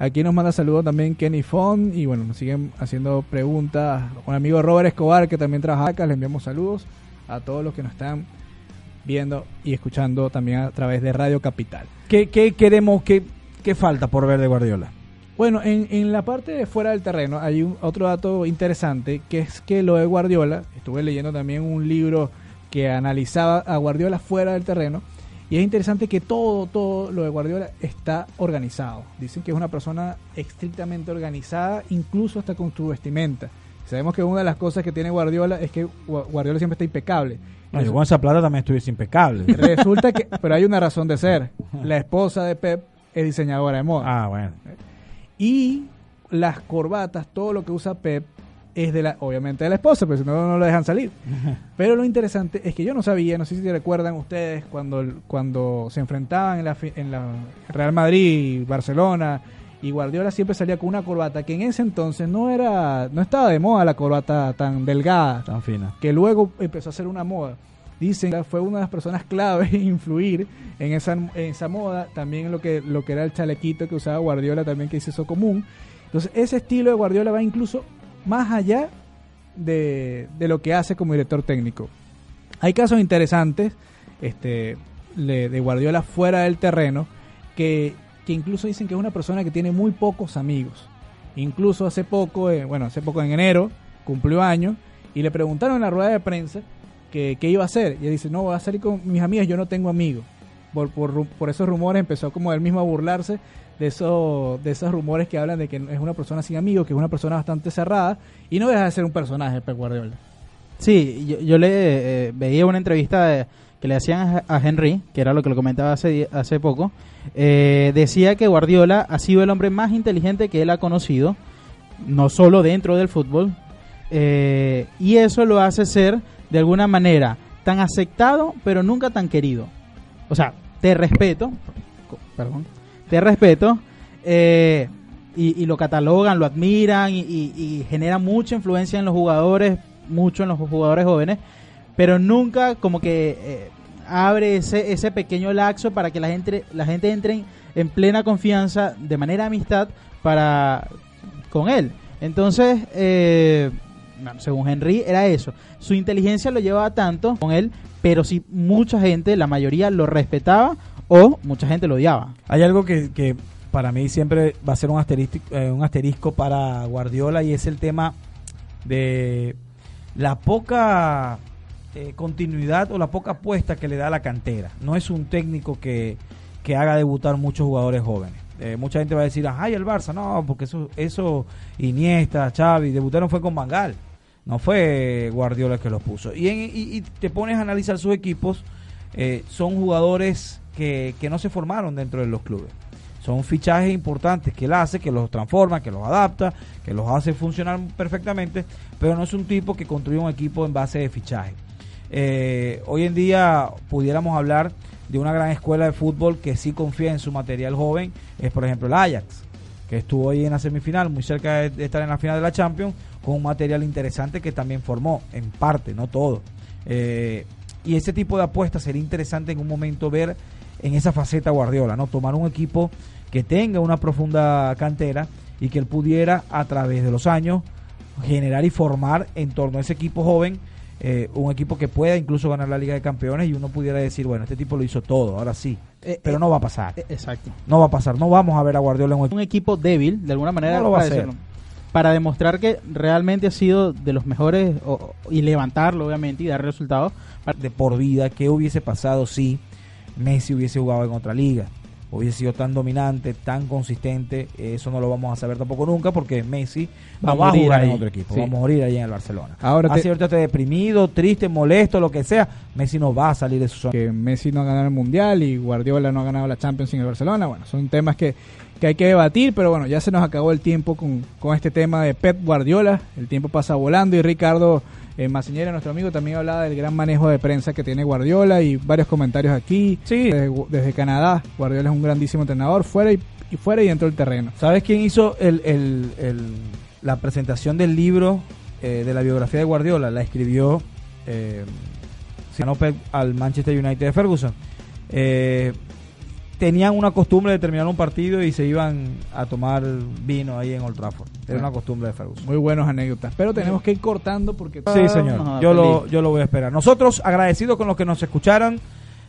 Aquí nos manda saludos también Kenny Fon y bueno, nos siguen haciendo preguntas. Un amigo Robert Escobar que también trabaja acá, le enviamos saludos a todos los que nos están viendo y escuchando también a través de Radio Capital. ¿Qué, qué queremos, qué, qué falta por ver de Guardiola? Bueno, en, en la parte de fuera del terreno hay un, otro dato interesante que es que lo de Guardiola, estuve leyendo también un libro que analizaba a Guardiola fuera del terreno y es interesante que todo, todo lo de Guardiola está organizado. Dicen que es una persona estrictamente organizada, incluso hasta con su vestimenta. Sabemos que una de las cosas que tiene Guardiola es que Gua- Guardiola siempre está impecable. No, yo con esa plata también estuviese impecable. Resulta que, pero hay una razón de ser. La esposa de Pep es diseñadora de moda. ah, bueno. Y las corbatas, todo lo que usa Pep es de la, obviamente de la esposa, pero si no, no lo dejan salir. Pero lo interesante es que yo no sabía, no sé si recuerdan ustedes, cuando, cuando se enfrentaban en la, en la Real Madrid, Barcelona, y Guardiola siempre salía con una corbata que en ese entonces no era, no estaba de moda la corbata tan delgada, Tan fina. que luego empezó a ser una moda. Dicen que fue una de las personas clave en influir en esa, en esa moda, también en lo que, lo que era el chalequito que usaba Guardiola, también que hizo eso común. Entonces, ese estilo de Guardiola va incluso más allá de, de lo que hace como director técnico. Hay casos interesantes este, de Guardiola fuera del terreno que, que incluso dicen que es una persona que tiene muy pocos amigos. Incluso hace poco, eh, bueno, hace poco en enero, cumplió años y le preguntaron en la rueda de prensa que qué iba a hacer. Y él dice, no, voy a salir con mis amigas, yo no tengo amigos. Por, por, por esos rumores empezó como él mismo a burlarse de esos, de esos rumores que hablan de que es una persona sin amigos, que es una persona bastante cerrada y no deja de ser un personaje, Pep Guardiola. Sí, yo, yo le eh, veía una entrevista de- que le hacían a, a Henry, que era lo que lo comentaba hace, hace poco. eh, decía que Guardiola ha sido el hombre más inteligente que él ha conocido, no solo dentro del fútbol, eh, y eso lo hace ser de alguna manera tan aceptado, pero nunca tan querido. O sea, te respeto, perdón, te respeto, eh, y, lo catalogan, lo admiran y, genera mucha influencia en los jugadores, mucho en los jugadores jóvenes, pero nunca como que eh, abre ese, ese pequeño laxo para que la gente, la gente entre en, en plena confianza, de manera amistad, para con él. Entonces, eh, según Henry, era eso. Su inteligencia lo llevaba tanto con él, pero sí mucha gente, la mayoría lo respetaba o mucha gente lo odiaba. Hay algo que, que para mí siempre va a ser un asterisco, eh, un asterisco para Guardiola y es el tema de la poca eh, continuidad o la poca apuesta que le da a la cantera. No es un técnico que, que haga debutar muchos jugadores jóvenes. Eh, mucha gente va a decir, ay, el Barça, no, porque eso, eso Iniesta, Xavi, debutaron fue con Bangal. No fue Guardiola el que los puso. Y, en- y- y te pones a analizar sus equipos, eh, son jugadores que, no se formaron dentro de los clubes. Son fichajes importantes que él hace, que los transforma, que los adapta, que los hace funcionar perfectamente, pero no es un tipo que construye un equipo en base de fichaje. Eh, hoy en día pudiéramos hablar de una gran escuela de fútbol que sí confía en su material joven, es por ejemplo el Ajax, que estuvo ahí en la semifinal, muy cerca de, estar en la final de la Champions, con un material interesante que también formó, en parte, no todo. Eh, y ese tipo de apuestas sería interesante en un momento ver en esa faceta Guardiola, ¿no? Tomar un equipo que tenga una profunda cantera y que él pudiera a través de los años generar y formar en torno a ese equipo joven eh, un equipo que pueda incluso ganar la Liga de Campeones y uno pudiera decir, bueno, este tipo lo hizo todo, ahora sí, Eh, pero eh, no va a pasar, eh, Exacto. no va a pasar, no vamos a ver a Guardiola en un un equipo débil, de alguna manera, No lo va a para, hacer. decirlo, para demostrar que realmente ha sido de los mejores o- y levantarlo, obviamente, y dar resultados. De por vida, ¿qué hubiese pasado si Messi hubiese jugado en otra liga? Hubiese sido tan dominante, tan consistente, eso no lo vamos a saber tampoco nunca porque Messi Va a jugar en otro equipo, Sí. va a morir ahí en el Barcelona. Ahora te- Así ahorita esté deprimido, triste, molesto, lo que sea, Messi no va a salir de su zona. que Messi no ha ganado el Mundial y Guardiola no ha ganado la Champions en el Barcelona. Bueno, son temas que, que hay que debatir, pero bueno, ya se nos acabó el tiempo con, con este tema de Pep Guardiola. El tiempo pasa volando y Ricardo eh, Maciñera, nuestro amigo, también hablaba del gran manejo de prensa que tiene Guardiola y varios comentarios aquí. Sí. Desde, desde Canadá, Guardiola es un grandísimo entrenador, fuera y, y fuera y dentro del terreno. ¿Sabes quién hizo el, el- el- la presentación del libro eh, de la biografía de Guardiola? La escribió eh, al Manchester United de Ferguson. Eh, tenían una costumbre de terminar un partido y se iban a tomar vino ahí en Old Trafford. Era una costumbre de Ferguson. Muy buenas anécdotas. Pero tenemos que ir cortando porque Sí, señor. Vamos a Yo lo, yo lo voy a esperar. Nosotros, agradecidos con los que nos escucharon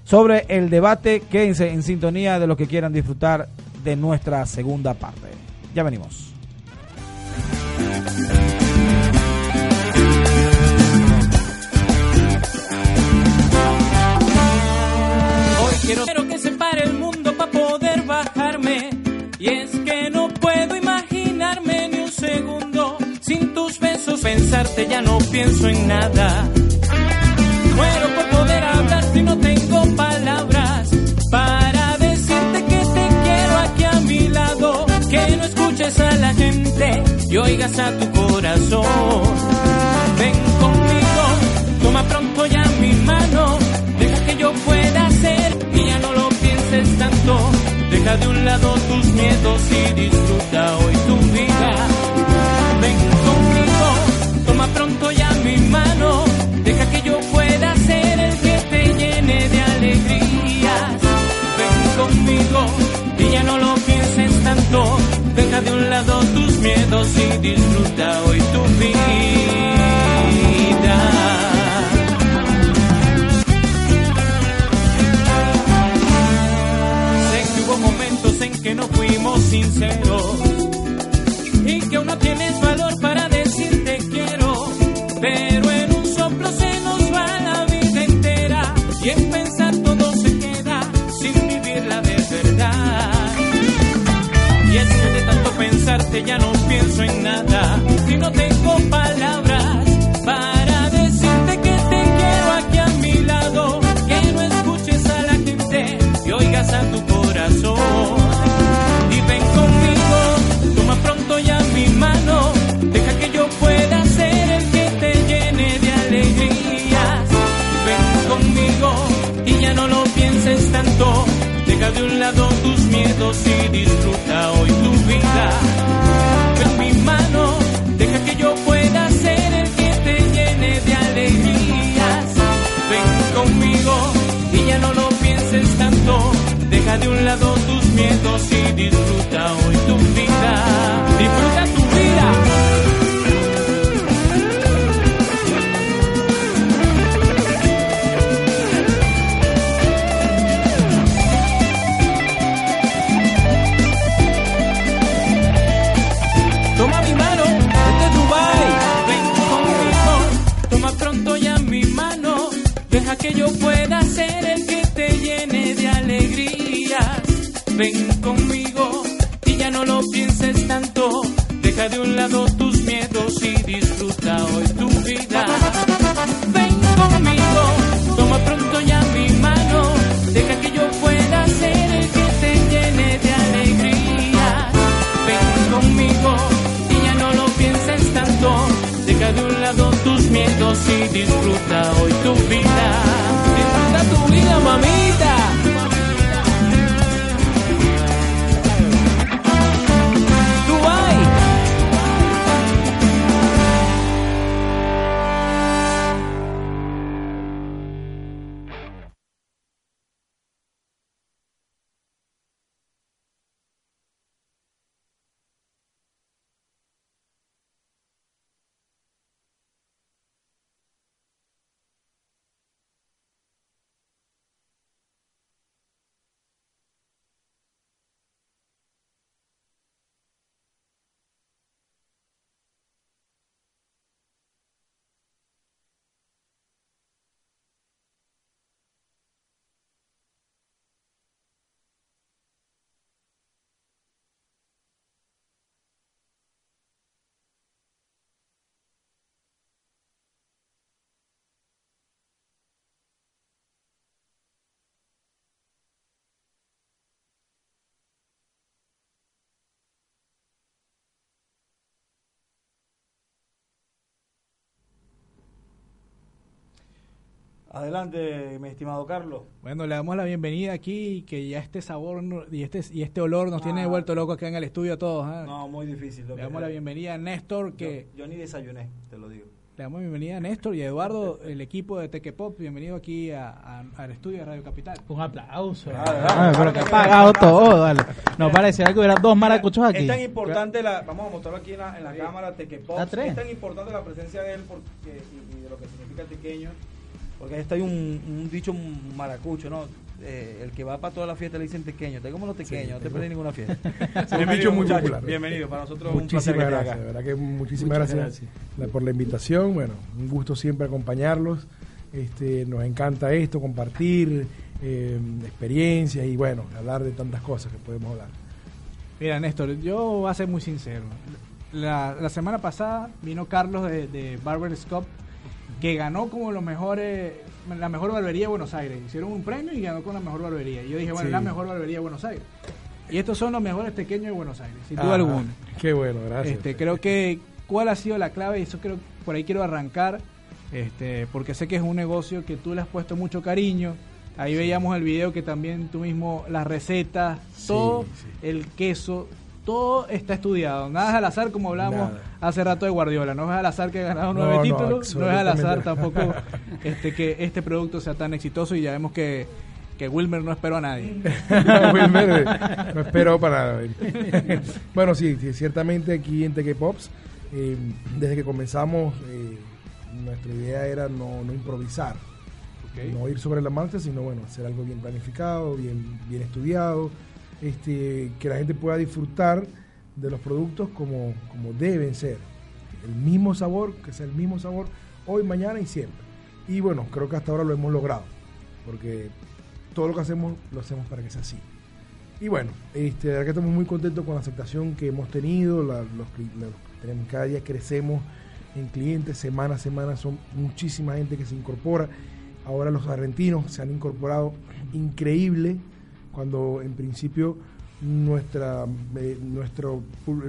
sobre el debate, quédense en sintonía de los que quieran disfrutar de nuestra segunda parte. Ya venimos. Pensarte ya no pienso en nada. Muero por poder hablar si no tengo palabras para decirte que te quiero aquí a mi lado. Que no escuches a la gente y oigas a tu corazón. Ven conmigo, toma pronto ya mi mano, deja que yo pueda ser y ya no lo pienses tanto. Deja de un lado tus miedos y disfruta hoy tu vida. Ven conmigo, pronto ya mi mano, deja que yo pueda ser el que te llene de alegrías. Ven conmigo y ya no lo pienses tanto. Deja de un lado tus miedos y disfruta hoy tu vida. Sé que hubo momentos en que no fuimos sinceros y que aún no tienes valor para ya no pienso en nada y no tengo palabras para decirte que te quiero aquí a mi lado, que no escuches a la gente y oigas a tu corazón. Y ven conmigo, toma pronto ya mi mano, deja que yo pueda ser el que te llene de alegrías. Ven conmigo y ya no lo pienses tanto, deja de un lado tus miedos y disfruta hoy tu vida. Miedos Adelante, mi estimado Carlos. Bueno, le damos la bienvenida aquí, que ya este sabor no- y este y este olor nos Ah. tiene vuelto locos acá en el estudio a todos. ¿ah? No, muy difícil. lo le damos la bienvenida a Néstor, que Yo, yo ni desayuné, te lo digo. le damos la bienvenida a Néstor y a Eduardo, el equipo de Teque Pop. Bienvenido aquí a- a- al estudio de Radio Capital. Un aplauso. Ah, Ah, pero que ha pagado todo, dale. No parecía que hubiera dos maracuchos aquí. Es tan importante, la, vamos a mostrarlo aquí en la, en la cámara, Tequepop. Es tan importante la presencia de él porque, y, y de lo que significa tequeño. Porque ahí está hay un, un dicho maracucho, ¿no? Eh, el que va para toda la fiesta le dicen tequeño. Te como los tequeños, no te perdí ninguna fiesta. un dicho muy muchachos. popular. Bienvenido, para nosotros un placer Muchísimas que esté gracias, acá. de verdad que muchísimas gracias, por la invitación. Bueno, un gusto siempre acompañarlos. Este, nos encanta esto, compartir eh, experiencias y bueno, hablar de tantas cosas que podemos hablar. Mira, Néstor, yo voy a ser muy sincero. La, la semana pasada vino Carlos de, de Barber Scop, que ganó como los mejores, la mejor barbería de Buenos Aires. Hicieron un premio y ganó con la mejor barbería. Y yo dije, bueno, Sí. la mejor barbería de Buenos Aires. Y estos son los mejores pequeños de Buenos Aires, sin duda Ajá, alguna. Qué bueno, gracias. Este, creo que cuál ha sido la clave, y eso creo por ahí quiero arrancar, este, porque sé que es un negocio que tú le has puesto mucho cariño. Ahí veíamos el video que también tú mismo, las recetas, todo, sí. el queso, todo está estudiado. Nada es al azar, como hablábamos Nada. hace rato de Guardiola. No es al azar que ha ganado No, nueve no, títulos, no es al azar tampoco este, que este producto sea tan exitoso y ya vemos que, que Wilmer no esperó a nadie. Wilmer, eh, no espero para nada. bueno, sí, sí, ciertamente aquí en Teque Pops, eh, desde que comenzamos, eh, nuestra idea era no, no improvisar, no ir sobre la marcha, sino bueno, hacer algo bien planificado, bien, bien estudiado, este, que la gente pueda disfrutar de los productos como, como deben ser. El mismo sabor, que sea el mismo sabor hoy, mañana y siempre. Y bueno, creo que hasta ahora lo hemos logrado, porque todo lo que hacemos lo hacemos para que sea así. Y bueno, este, que estamos muy contentos con la aceptación que hemos tenido, los, cada día crecemos en clientes, semana a semana son muchísima gente que se incorpora. Ahora los argentinos se han incorporado increíble, cuando en principio nuestra, eh, nuestro,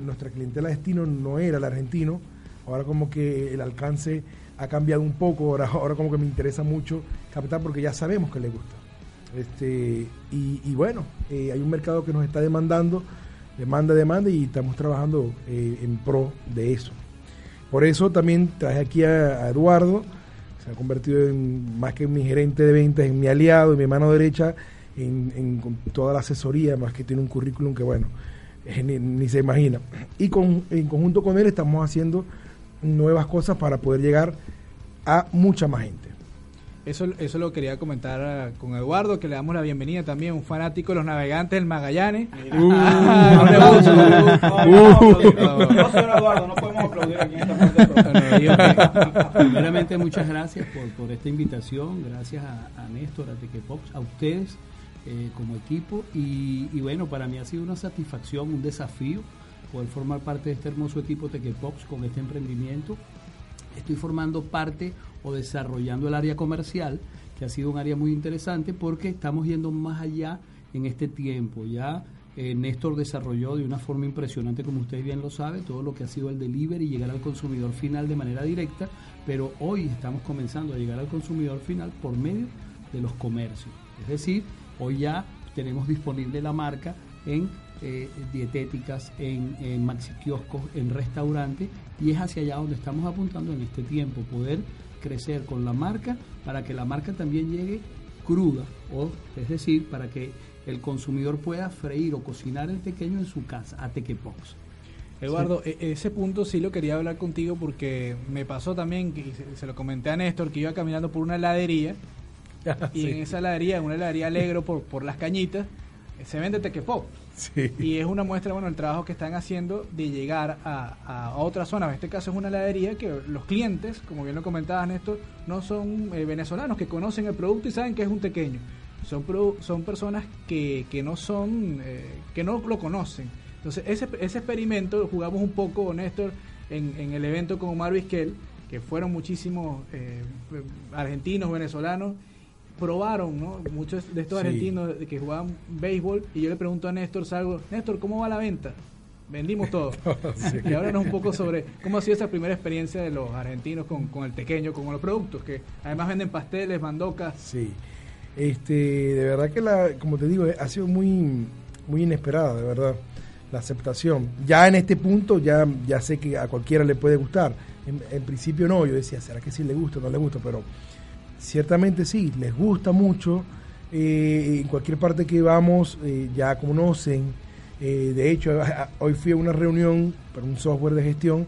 nuestra clientela destino no era el argentino, ahora como que el alcance ha cambiado un poco, ahora, ahora como que me interesa mucho captar porque ya sabemos que le gusta. Este, y, bueno, eh, hay un mercado que nos está demandando, demanda, demanda, y estamos trabajando eh, en pro de eso. Por eso también traje aquí a, a Eduardo, se ha convertido en más que mi gerente de ventas, en mi aliado, en mi mano derecha, en, en- con toda la asesoría, más que tiene un currículum que bueno, eh, ni, ni se imagina. Y con, en conjunto con él estamos haciendo nuevas cosas para poder llegar a mucha más gente. Eso, eso lo quería comentar ah, con Eduardo, que le damos la bienvenida también, un fanático de los navegantes del Magallanes. Ah, que- Primeramente, muchas gracias por, por esta invitación, gracias a, a Néstor, a Tequepox, a ustedes eh, como equipo y, y bueno, para mí ha sido una satisfacción, un desafío poder formar parte de este hermoso equipo Tequepox con este emprendimiento. Estoy formando parte o desarrollando el área comercial, que ha sido un área muy interesante porque estamos yendo más allá en este tiempo. Ya eh, Néstor desarrolló de una forma impresionante, como usted bien lo sabe, todo lo que ha sido el delivery y llegar al consumidor final de manera directa, pero hoy estamos comenzando a llegar al consumidor final por medio de los comercios. Es decir, hoy ya tenemos disponible la marca en eh, dietéticas, en, en maxi kioscos, en restaurantes, y es hacia allá donde estamos apuntando en este tiempo, poder crecer con la marca para que la marca también llegue cruda, o es decir, para que el consumidor pueda freír o cocinar el pequeño en su casa, a Tequepox. Eduardo, e- ese punto sí lo quería hablar contigo porque me pasó también, que se, se lo comenté a Néstor, que iba caminando por una heladería y en esa heladería, en una heladería alegro por, por las cañitas, se vende tequepop. Sí. Y es una muestra, bueno, el trabajo que están haciendo de llegar a, a otra zona. En este caso es una heladería que los clientes, como bien lo comentabas Néstor, no son eh, venezolanos que conocen el producto y saben que es un pequeño. Son, produ- son personas que, que no son, eh, que no lo conocen. Entonces, ese, ese experimento lo jugamos un poco, Néstor, en, en el evento con Omar Vizquel, que fueron muchísimos eh, argentinos, venezolanos, probaron, ¿no? Muchos de estos Sí. argentinos que jugaban béisbol y yo le pregunto a Néstor Salgo, Néstor, ¿cómo va la venta? Vendimos todo. Y háblanos un poco sobre cómo ha sido esa primera experiencia de los argentinos con, con el pequeño, con los productos, que además venden pasteles, mandocas. Sí. Este, de verdad que la, como te digo, ha sido muy, muy inesperada, de verdad, la aceptación. Ya en este punto ya, ya sé que a cualquiera le puede gustar. En, en principio no, yo decía, ¿será que sí le gusta o no le gusta? Pero ciertamente sí, les gusta mucho. Eh, en cualquier parte que vamos eh, ya conocen. Eh, de hecho, hoy fui a una reunión para un software de gestión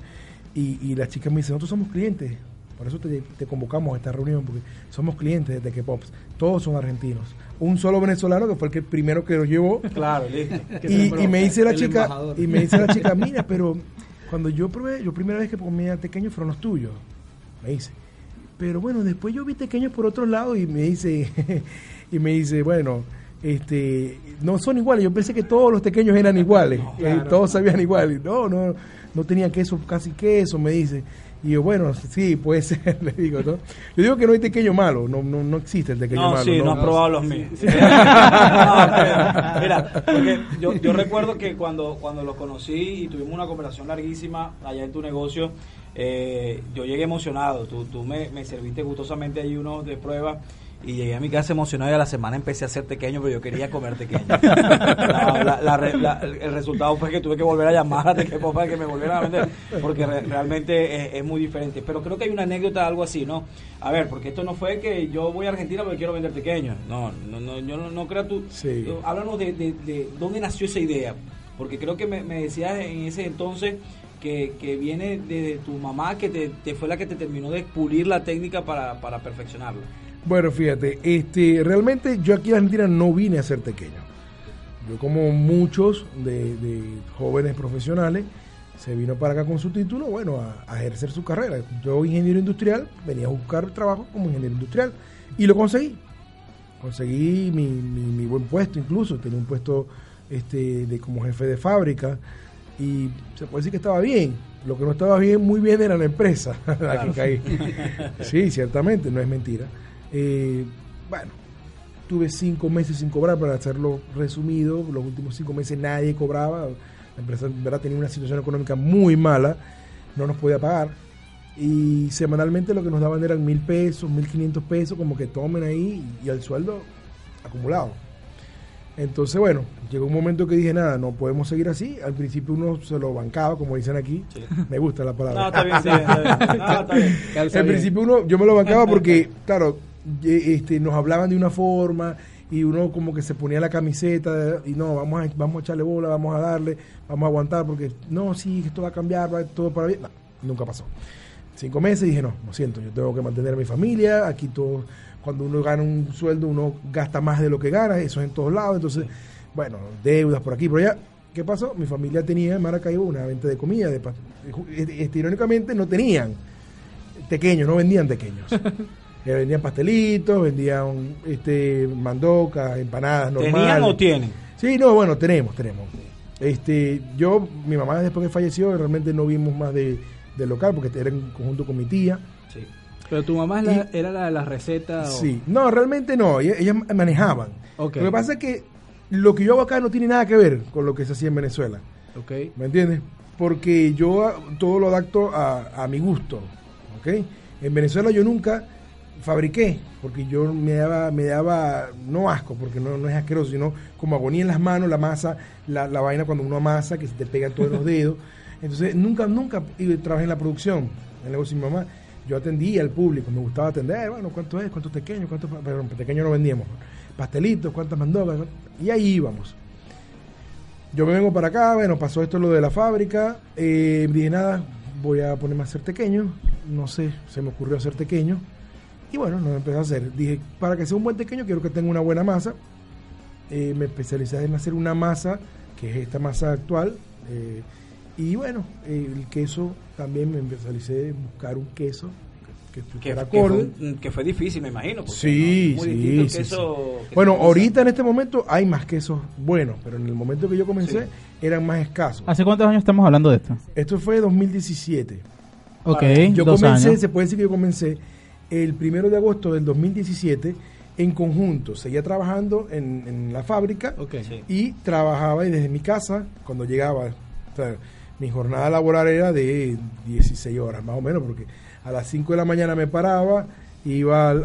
y, y las chicas me dicen, nosotros somos clientes. Por eso te, te convocamos a esta reunión, porque somos clientes de Tequepops. Todos son argentinos. Un solo venezolano que fue el que primero que los llevó. Claro, listo. Y, y me dice la chica, embajador. y me dice la chica, mira, pero cuando yo probé, yo primera vez que comía pequeños fueron los tuyos. Me dice. Pero bueno, después yo vi pequeños por otro lado y me dice, y me dice, bueno, este, no son iguales. Yo pensé que todos los pequeños eran iguales, eh, todos sabían igual. Y no, no, no tenían queso, casi queso, me dice. Y yo, bueno, sí, puede ser, le digo, ¿no? Yo digo que no hay pequeño malo, no, no, no existe el pequeño No, malo. sí, no, has probado los míos. No, mira, porque yo, yo recuerdo que cuando, cuando los conocí y tuvimos una conversación larguísima allá en tu negocio, eh, yo llegué emocionado. Tú, tú me, me serviste gustosamente ahí uno de prueba y llegué a mi casa emocionado y a la semana empecé a hacer pequeño, pero yo quería comer pequeño. La- la- la re- la- el resultado fue que tuve que volver a llamar a Tequepo para que me volvieran a vender, porque re- realmente es, es muy diferente. Pero creo que hay una anécdota, algo así, ¿no? A ver, porque esto no fue que yo voy a Argentina porque quiero vender pequeño. No, no, no yo no, no creo tú. Sí. Háblanos de, de, de dónde nació esa idea, porque creo que me, me decías en ese entonces que, viene de tu mamá, que te, fue la que te terminó de pulir la técnica para, para perfeccionarla. Bueno, fíjate, este, realmente yo aquí en Argentina no vine a ser pequeño. Yo como muchos de, jóvenes profesionales, se vino para acá con su título, bueno, a, a ejercer su carrera. Yo, ingeniero industrial, venía a buscar trabajo como ingeniero industrial y lo conseguí. Conseguí mi, mi, mi buen puesto incluso, tenía un puesto este, de como jefe de fábrica y se puede decir que estaba bien. Lo que no estaba bien, muy bien era la empresa la que caí. Sí, ciertamente, no es mentira. Eh, bueno, tuve cinco meses sin cobrar para hacerlo resumido. Los últimos cinco meses nadie cobraba. La empresa en verdad tenía una situación económica muy mala, no nos podía pagar. Y semanalmente lo que nos daban eran mil pesos, mil quinientos pesos, como que tomen ahí y el sueldo acumulado. Entonces, bueno, llegó un momento que dije, nada, no podemos seguir así. Al principio uno se lo bancaba, como dicen aquí. Me gusta la palabra. No, está bien, bien, está bien. No, está bien. Calza Al bien. principio uno, yo me lo bancaba porque, claro, este, nos hablaban de una forma y uno como que se ponía la camiseta y no, vamos a, vamos a echarle bola, vamos a darle, vamos a aguantar porque no, sí, esto va a cambiar, va todo para bien. No, nunca pasó. Cinco meses dije, no, lo siento, yo tengo que mantener a mi familia, aquí todo, cuando uno gana un sueldo uno gasta más de lo que gana, eso es en todos lados, entonces, bueno, deudas por aquí, por allá. ¿Qué pasó? Mi familia tenía en Maracaibo una venta de comida, de este, irónicamente no tenían pequeños, no vendían pequeños. Eh, vendían pastelitos, vendían este mandocas, empanadas normales. ¿Tenían o tienen? Sí, no, bueno, tenemos, tenemos. Este, yo, mi mamá después que falleció, realmente no vimos más de, del local porque era en conjunto con mi tía. Sí. Pero tu mamá la- era la de las recetas. o- Sí, no, realmente no, ellas, ellas manejaban. Ok. Lo que pasa es que lo que yo hago acá no tiene nada que ver con lo que se hacía en Venezuela. Ok. ¿Me entiendes? Porque yo todo lo adapto a, a mi gusto. ¿Ok? En Venezuela yo nunca fabriqué, porque yo me daba, me daba no asco, porque no, no es asqueroso, sino como agonía en las manos, la masa, la, la vaina cuando uno amasa, que se te pega en todos los dedos. Entonces, nunca, nunca trabajé en la producción, en el negocio de mi mamá. Yo atendía al público, me gustaba atender, "Eh, bueno, ¿cuánto es? ¿Cuántos pequeños? ¿Cuántos, pa-?" pero pequeños no vendíamos. Pastelitos, cuántas mandocas, y ahí íbamos. Yo me vengo para acá, bueno, pasó esto lo de la fábrica, eh, dije nada, voy a ponerme a hacer pequeño, no sé, se me ocurrió hacer pequeño, y bueno, no empecé a hacer. Dije, para que sea un buen pequeño quiero que tenga una buena masa, Eh, me especialicé en hacer una masa, que es esta masa actual, y bueno, eh, el queso también me especialicé en buscar un queso que, que fue, que fue difícil, me imagino. Sí, ¿no? Muy sí, distinto el queso sí. Bueno, ahorita en este momento hay más quesos buenos, pero en el momento que yo comencé Sí. eran más escasos. ¿Hace cuántos años estamos hablando de esto? Esto fue 2017. Ok, Yo dos comencé, años. se puede decir que yo comencé el primero de agosto del 2017 en conjunto. Seguía trabajando en, en la fábrica Ok. Sí. y trabajaba y desde mi casa cuando llegaba. O sea, mi jornada laboral era de 16 horas más o menos, porque a las 5 de la mañana me paraba, iba al,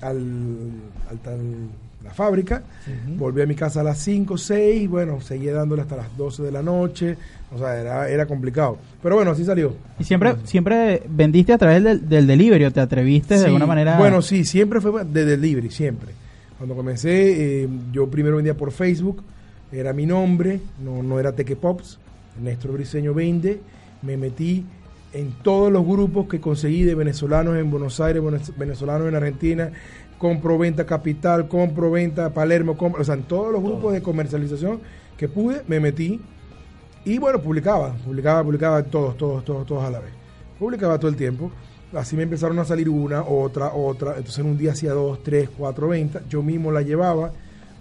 al, la fábrica, volví a mi casa a las 5, 6, bueno, seguía dándole hasta las 12 de la noche, o sea, era, era complicado. Pero bueno, así salió. ¿Y siempre, siempre vendiste a través del, del delivery o te atreviste de alguna manera? Bueno, sí, siempre fue de delivery, siempre. Cuando comencé, eh, yo primero vendía por Facebook, era mi nombre, no, no era Tequepops, Néstor Briseño vende, me metí en todos los grupos que conseguí de venezolanos en Buenos Aires, venez- venezolanos en Argentina, compro venta capital, compro venta Palermo, compro, o sea, en todos los grupos de comercialización que pude, me metí y bueno, publicaba, publicaba, publicaba todos, todos, todos, todos a la vez. Publicaba todo el tiempo. Así me empezaron a salir una, otra, otra. Entonces en un día hacía dos, tres, cuatro ventas. Yo mismo la llevaba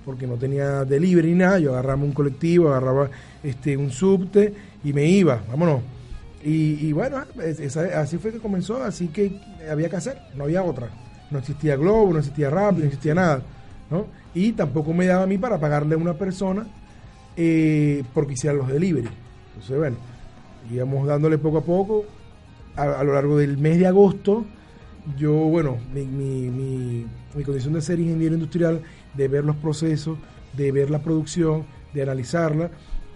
porque no tenía delivery ni nada. Yo agarraba un colectivo, agarraba este un subte y me iba, vámonos. Y, y bueno, es- esa- así fue que comenzó, así que había que hacer, no había otra. No existía Globo, no existía Rappi, no existía nada. ¿no? Y tampoco me daba a mí para pagarle a una persona eh, porque hiciera los delivery. Entonces, bueno, íbamos dándole poco a poco. A, a lo largo del mes de agosto, yo, bueno, mi, mi, mi- mi condición de ser ingeniero industrial, de ver los procesos, de ver la producción, de analizarla,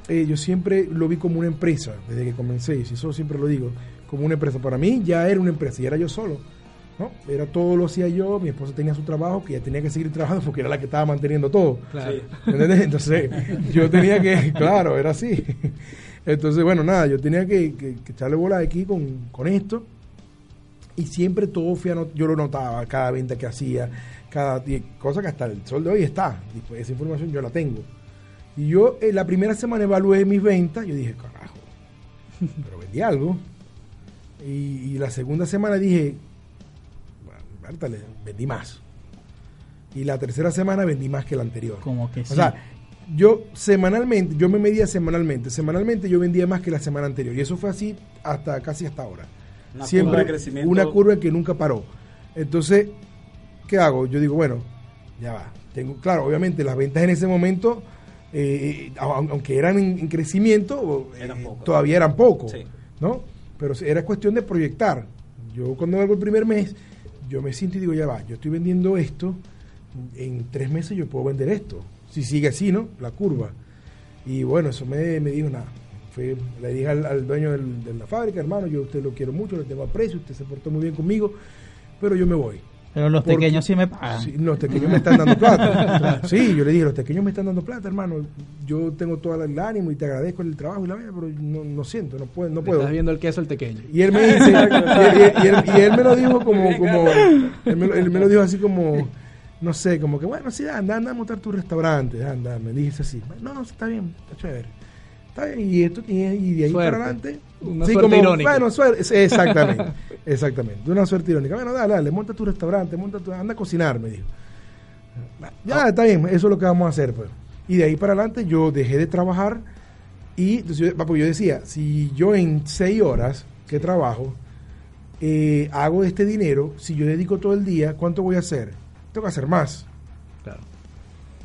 eh, yo siempre lo vi como una empresa desde que comencé, y eso siempre lo digo, como una empresa. Para mí ya era una empresa y era yo solo. ¿no? Era todo lo hacía yo, mi esposa tenía su trabajo, que ya tenía que seguir trabajando porque era la que estaba manteniendo todo. Claro. ¿Entendés? Entonces, yo tenía que, claro, era así. Entonces, bueno, nada, yo tenía que, que- que echarle bola aquí con, con esto. Y siempre todo fui anot- yo lo notaba, cada venta que hacía, cada cosa que hasta el sol de hoy está. Y pues esa información yo la tengo. Y yo en la primera semana evalué mis ventas, yo dije, carajo, pero vendí algo. Y, y la segunda semana dije, bueno, vendí más. Y la tercera semana vendí más que la anterior. Como que O sí. sea, yo semanalmente, yo me medía semanalmente. Semanalmente yo vendía más que la semana anterior. Y eso fue así hasta casi hasta ahora. Una Siempre curva de crecimiento. una curva que nunca paró. Entonces, ¿qué hago? Yo digo, bueno, ya va. Tengo, claro, obviamente las ventas en ese momento, eh, aun- aunque eran en, en crecimiento, eh, Eran todavía eran pocos, Sí. ¿no? Pero era cuestión de proyectar. Yo cuando hago el primer mes, yo me siento y digo, ya va, yo estoy vendiendo esto, en tres meses yo puedo vender esto. Si sigue así, ¿no? La curva. Y bueno, eso me, me dijo nada. Fui- le dije al, al dueño del- de la fábrica, hermano, yo a usted lo quiero mucho, le tengo aprecio, usted se portó muy bien conmigo, pero yo me voy. Pero los Porque- pequeños sí me pagan. Sí, los tequeños me están dando plata. Sí, yo le dije, los tequeños me están dando plata, hermano. Yo tengo todo el ánimo y te agradezco el trabajo y la vida, pero no, no siento, no puedo. No puedo. Estás viendo el queso el pequeño. Y él me dice, y, y- y él, y él me lo dijo como, como él, me, lo- él me lo dijo así como, no sé, como que bueno, sí, anda, anda a montar tu restaurante, anda, me dice así. No, no, está bien, está chévere. Está bien, y esto y, y de ahí Suerte. para adelante. Una suerte irónica. Bueno, suerte, exactamente, exactamente, una suerte irónica. Bueno, dale, dale, monta tu restaurante, monta tu, anda a cocinar, me dijo. Ya, está bien, eso es lo que vamos a hacer, pues. Y de ahí para adelante yo dejé de trabajar y entonces yo decía, si yo en seis horas que trabajo eh, hago este dinero, si yo dedico todo el día, ¿cuánto voy a hacer? Tengo que hacer más, Claro.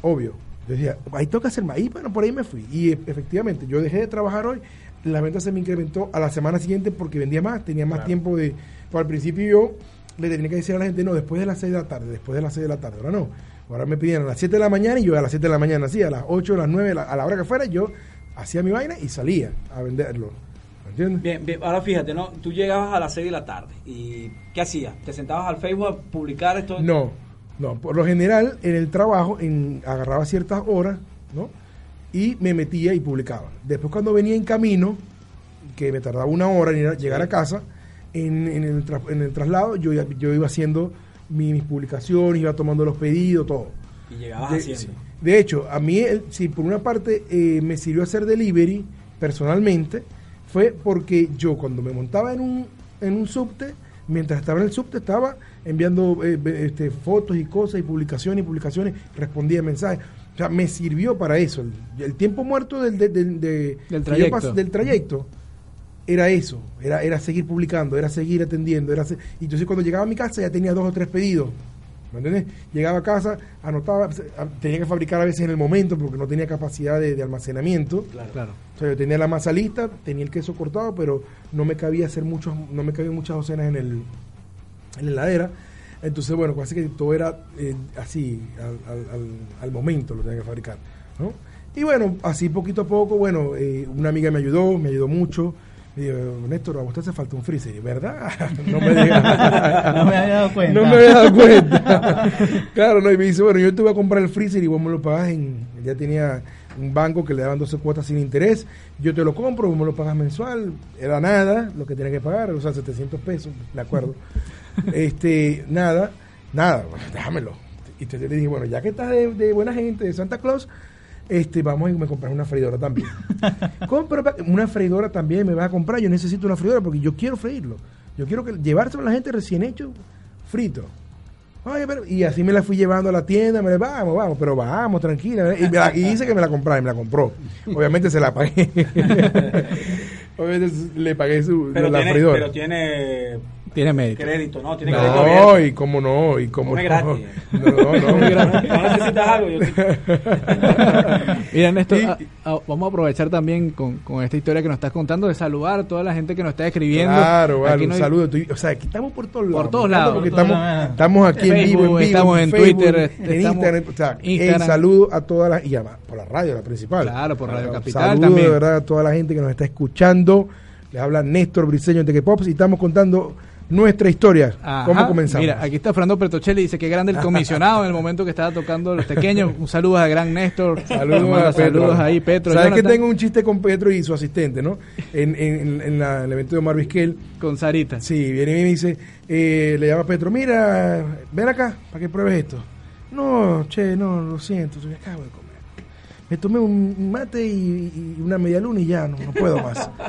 obvio. Yo decía, ahí tengo que hacer más. Y bueno, por ahí me fui. Y e- efectivamente, yo dejé de trabajar hoy, la venta se me incrementó a la semana siguiente porque vendía más, tenía más tiempo de... pues al principio yo le tenía que decir a la gente, no, después de las 6 de la tarde, después de las 6 de la tarde, ahora no. Ahora me pidieron a las 7 de la mañana y yo a las 7 de la mañana hacía, a las 8, a las 9, a la- hora que fuera, yo hacía mi vaina y salía a venderlo. ¿Me entiendes? Bien, bien, ahora fíjate, ¿no? Tú llegabas a las 6 de la tarde y ¿qué hacías? ¿Te sentabas al Facebook a publicar esto? No, no, por lo general en el trabajo en, agarraba ciertas horas, ¿no? Y me metía y publicaba. Después cuando venía en camino, que me tardaba una hora en ir a- llegar a casa, en, en el, tra- en el traslado yo, yo iba haciendo mi- mis publicaciones, iba tomando los pedidos, todo. Y llegabas De, haciendo. De hecho, a mí, si por una parte eh, me sirvió hacer delivery personalmente, fue porque yo cuando me montaba en un, en un subte, mientras estaba en el subte, estaba enviando eh, este, fotos y cosas y publicaciones y publicaciones, respondía mensajes. O sea, me sirvió para eso. El, el tiempo muerto del, del, del, de- trayecto. del trayecto era eso, era, era seguir publicando, era seguir atendiendo. Era se- y entonces cuando llegaba a mi casa ya tenía dos o tres pedidos. ¿Me entiendes? Llegaba a casa, anotaba, tenía que fabricar a veces en el momento porque no tenía capacidad de, de almacenamiento. Claro. O sea, yo tenía la masa lista, tenía el queso cortado, pero no me cabía hacer muchos, no me cabían muchas docenas en el en la heladera. Entonces, bueno, casi que todo era eh, así, al momento lo tenía que fabricar, ¿no? Y bueno, así poquito a poco, bueno, eh, una amiga me ayudó, me ayudó mucho. Me dijo, Néstor, a usted hace falta un freezer, Y, ¿verdad? no me. No me había dado cuenta. No me había dado cuenta. claro, no, y me dice, bueno, yo te voy a comprar el freezer y vos me lo pagas en... Ya tenía un banco que le daban 12 cuotas sin interés. Yo te lo compro, vos me lo pagas mensual. Era nada lo que tenía que pagar, o sea, 700 pesos, de acuerdo. este, nada, nada, bueno, déjamelo. Y entonces yo le dije, bueno, ya que estás de, de buena gente, de Santa Claus, este, vamos y me compras una freidora también. Compra una freidora también, me vas a comprar. Yo necesito una freidora porque yo quiero freírlo. Yo quiero que llevárselo a la gente recién hecho, frito. Oye, pero- y así me la fui llevando a la tienda, me la, vamos, vamos, pero vamos, tranquila. Y, la- y dice que me la compraba y me la compró. Obviamente se la pagué. Obviamente le pagué su, Pero la tiene, freidora. pero tiene Tiene mérito. crédito, ¿no? Tiene crédito No, y cómo no, y cómo no. gratis. No, no, No necesitas algo. Yo Mira, Néstor, Y- a- a- vamos a aprovechar también con, con esta historia que nos estás contando de saludar a toda la gente que nos está escribiendo. Claro, vale, un hay- saludo. Tú- O sea, aquí estamos por todos lados. todos me encanta lados, Porque por todos estamos, lados. estamos aquí en vivo, en vivo. estamos en Facebook, Twitter, en estamos- Instagram. O sea, Instagram. el saludo a todas las. Y además, por la radio, la principal. Claro, por Radio Capital Saludo también. de verdad a toda la gente que nos está escuchando. Les habla Néstor Briseño de Pops y estamos contando nuestra historia. Ajá. ¿Cómo comenzamos? Mira, aquí está Fernando Pertocelli, dice que grande el comisionado en el momento que estaba tocando los pequeños. Un saludo a gran Néstor. Saludos, a saludos ahí, Petro. Sabes que tengo un chiste con Petro y su asistente, ¿no? En, en, en la- el evento de Omar Vizquel. Con Sarita. Sí, viene y me dice, eh, le llama a Petro, mira, ven acá para que pruebes esto. No, che, no, lo siento, me acabo de. Me tomé un mate y, y una media luna y ya, no, no puedo más.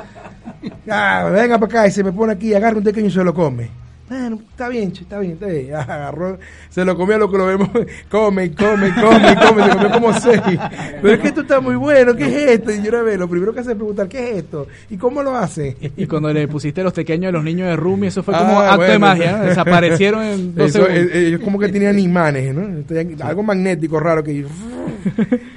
Ah, venga para acá y se me pone aquí, agarra un pequeño y se lo come. Bueno, está bien, está bien, está bien. Agarró, se lo comió a lo que lo vemos. Come, come, come, come. Se comió como seis. Pero es que esto está muy bueno. ¿Qué es esto? Y yo una vez, lo primero que hace es preguntar, ¿qué es esto? ¿Y cómo lo hace? Y cuando le pusiste los pequeños a los niños de Rumi, eso fue como Ah, acto de magia. ¿no? Desaparecieron en dos Eso, segundos. eh, ellos como que tenían imanes, ¿no? Algo magnético raro que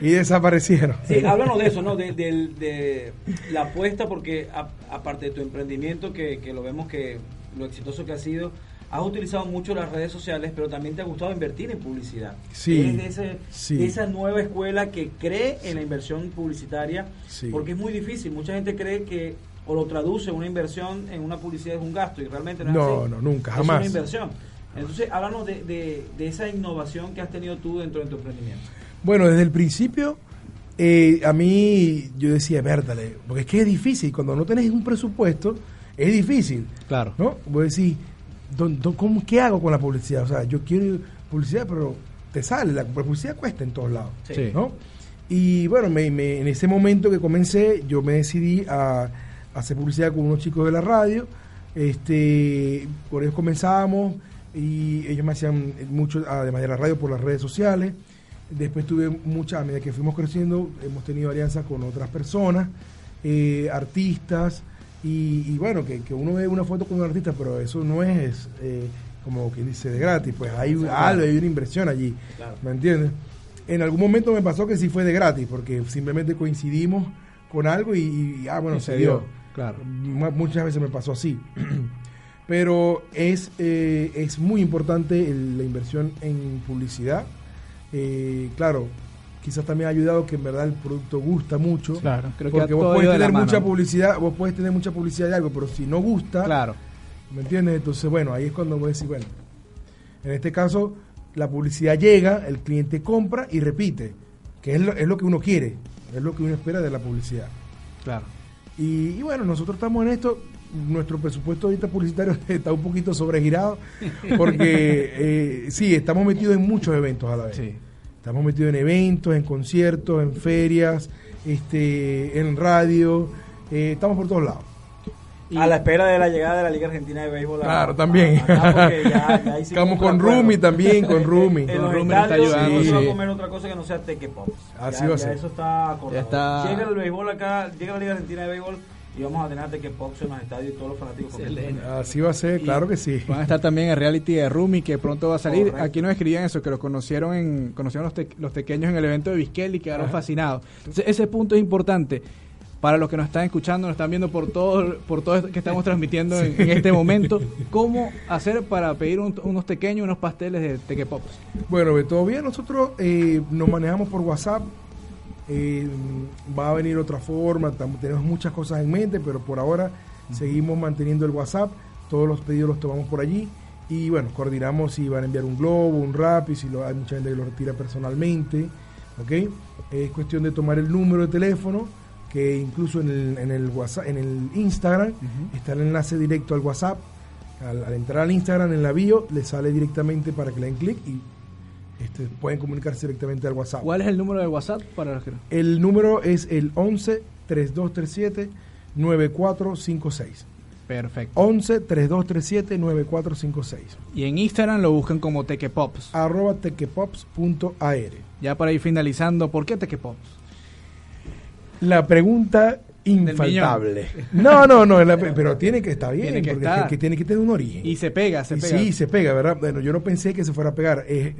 y desaparecieron. Sí, háblanos de eso, ¿no? De, la apuesta, porque a- aparte de tu emprendimiento, que, que lo vemos que lo exitoso que ha sido, has utilizado mucho las redes sociales, pero también te ha gustado invertir en publicidad. Sí, Eres de, ese- sí. de esa nueva escuela que cree en la inversión publicitaria, Sí. porque es muy difícil. Mucha gente cree que o lo traduce una inversión en una publicidad es un gasto y realmente no es No, así. no, nunca, Es jamás. una inversión. Entonces, háblanos de, de, de esa innovación que has tenido tú dentro de tu emprendimiento. Bueno, desde el principio, eh, a mí yo decía, vértale, porque es que es difícil, cuando no tenés un presupuesto, es difícil. Claro. ¿No? Voy a decir, "Don- don, ¿cómo, ¿qué hago con la publicidad? O sea, yo quiero publicidad, pero te sale, la publicidad cuesta en todos lados. Sí. ¿no? Y bueno, me- me- en ese momento que comencé, yo me decidí a, a hacer publicidad con unos chicos de la radio. Este, por ellos comenzábamos y ellos me hacían mucho, además de la radio, por las redes sociales. Después tuve muchas, a medida que fuimos creciendo, hemos tenido alianzas con otras personas, eh, artistas, y, y bueno, que, que uno ve una foto con un artista, pero eso no es eh, como que dice de gratis, pues hay algo, hay una inversión allí, Claro. ¿me entiendes? En algún momento me pasó que sí fue de gratis, porque simplemente coincidimos con algo y, y, ah, bueno, Y se se dio. dio, claro. Mu- Muchas veces me pasó así. Pero es, eh, es muy importante el- la inversión en publicidad. Eh, claro, quizás también ha ayudado que en verdad el producto gusta mucho. Claro, creo que porque ha vos la tener mucha mano. publicidad, vos puedes tener mucha publicidad de algo, pero si no gusta, Claro. ¿me entiendes? Entonces, bueno, ahí es cuando voy a decir, bueno, en este caso, la publicidad llega, el cliente compra y repite, que es lo, es lo que uno quiere, es lo que uno espera de la publicidad. Claro. Y, y bueno, nosotros estamos en esto. Nuestro presupuesto ahorita publicitario está un poquito sobregirado porque eh, sí, estamos metidos en muchos eventos a la vez. Sí. Estamos metidos en eventos, en conciertos, en ferias, este, en radio. eh, estamos por todos lados. A la espera de la llegada de la Liga Argentina de Béisbol. a- Claro, también. acá, porque ya- ya hicimos Estamos con acuerdo. Rumi también, con Rumi. Con los Rumi nos está ayudando, no se va sí. a comer otra cosa que no sea teque pops. Así ya, va a ser. eso está acordado. Ya está. Llega el béisbol acá, llega la Liga Argentina de Béisbol y vamos a tener teque pops en los estadios y todos los fanáticos. Así va a ser, claro que sí. Van a estar también el reality de Rumi que pronto va a salir. Correcto. Aquí nos escribían eso, que lo conocieron en, conocieron los, te- los pequeños en el evento de Vizquel y quedaron fascinados. Entonces, ese punto es importante para los que nos están escuchando, nos están viendo por todo, por todo esto que estamos transmitiendo en, en este momento. ¿Cómo hacer para pedir un- unos pequeños, unos pasteles de tequepops? Bueno, todavía nosotros eh, nos manejamos por WhatsApp. Eh, va a venir otra forma, tenemos muchas cosas en mente, pero por ahora seguimos manteniendo el WhatsApp. Todos los pedidos los tomamos por allí. Y bueno, coordinamos si van a enviar un globo, un rap, y si lo, hay mucha gente que lo retira personalmente. ¿ok? Es cuestión de tomar el número de teléfono, que incluso en el, en el, WhatsApp, en el Instagram está el enlace directo al WhatsApp. Al, al entrar al Instagram en la bio, le sale directamente para que le den clic y este, pueden comunicarse directamente al WhatsApp. ¿Cuál es el número de WhatsApp para los que no? El número es el 11 3237 9456. Perfecto. 11 3237 9456. Y en Instagram lo buscan como tequepops. Arroba tequepops.ar. Ya para ir finalizando, ¿por qué tequepops? La pregunta infaltable. No, no, no, la- pero tiene que estar bien, Tiene que porque estar. es que, que tiene que tener un origen. Y se pega, se Y pega. Sí, se pega, ¿verdad? Bueno, yo no pensé que se fuera a pegar. Eh,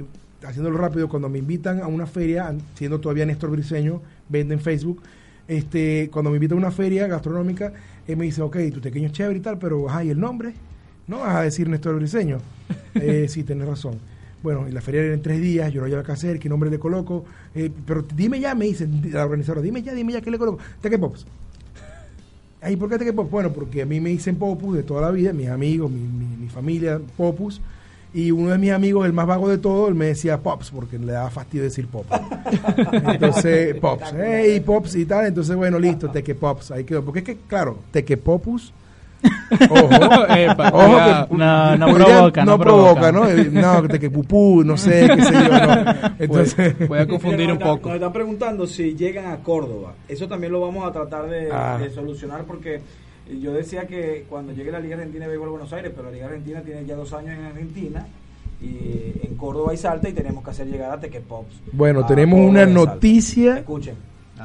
haciéndolo rápido, cuando me invitan a una feria, siendo todavía Néstor Briseño, vende en Facebook, este, cuando me invitan a una feria gastronómica, él me dice, ok, tu pequeño es chévere y tal, pero, ajá, ¿y el nombre? No vas a decir Néstor Briseño. Eh, sí, tienes razón. Bueno, y la feria era en tres días, yo no había qué hacer, qué nombre le coloco. Eh, pero dime ya, me dicen la organizadora, dime ya, dime ya, ¿qué le coloco? Teque Pops. Ay, ¿por qué Teque Pops? Bueno, porque a mí me dicen Popus de toda la vida, mis amigos, mi, mi- mi familia, Popus. Y uno de mis amigos, el más vago de todo, él me decía Pops, porque le daba fastidio decir Pop. Entonces, Pops, hey, Pops y tal. Entonces, bueno, listo, Teque Pops, ahí quedó. Porque es que, claro, Teque Popus. Ojo, Epa, ojo que No, no provoca, no provoca, provoca. ¿no? Eh, No, Teque Pupú, no sé, qué sé yo, no. Entonces, Voy a confundir un poco. Nos están preguntando si llegan a Córdoba. Eso también lo vamos a tratar de, Ah. de solucionar porque yo decía que cuando llegue la Liga Argentina de Béisbol a Buenos Aires, pero la Liga Argentina tiene ya dos años en Argentina y en Córdoba y Salta y tenemos que hacer llegar a Tequepops. bueno, tenemos Córdoba una y noticia Escuchen.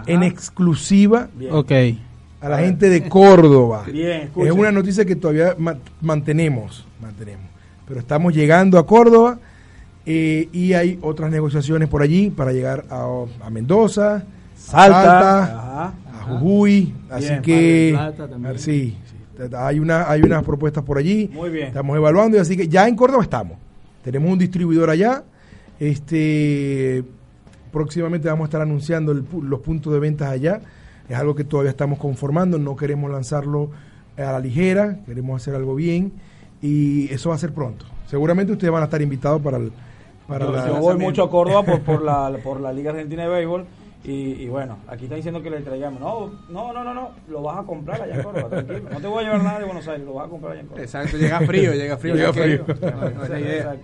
en exclusiva Bien. Ok. a la gente de Córdoba. Bien. Es una noticia que todavía ma- mantenemos, mantenemos. Pero estamos llegando a Córdoba eh, y hay otras negociaciones por allí para llegar a, a Mendoza, a Salta. Ajá. Jujuy. Así Bien, que, Plata sí, sí, hay, una, hay unas propuestas por allí. Muy bien. Estamos evaluando y así que ya en Córdoba estamos. Tenemos un distribuidor allá. Este próximamente vamos a estar anunciando el los puntos de ventas allá. Es algo que todavía estamos conformando, no queremos lanzarlo a la ligera, queremos hacer algo bien y eso va a ser pronto. Seguramente ustedes van a estar invitados para el para yo, la- yo voy mucho a Córdoba por, por, la, por la Liga Argentina de Béisbol. Y, y bueno, aquí está diciendo que le traigamos. No, no, no, no, no, lo vas a comprar allá en Córdoba, tranquilo. No te voy a llevar nada de Buenos Aires, lo vas a comprar allá en Córdoba. Exacto, llega frío, llega frío. Llega frío. No, no idea.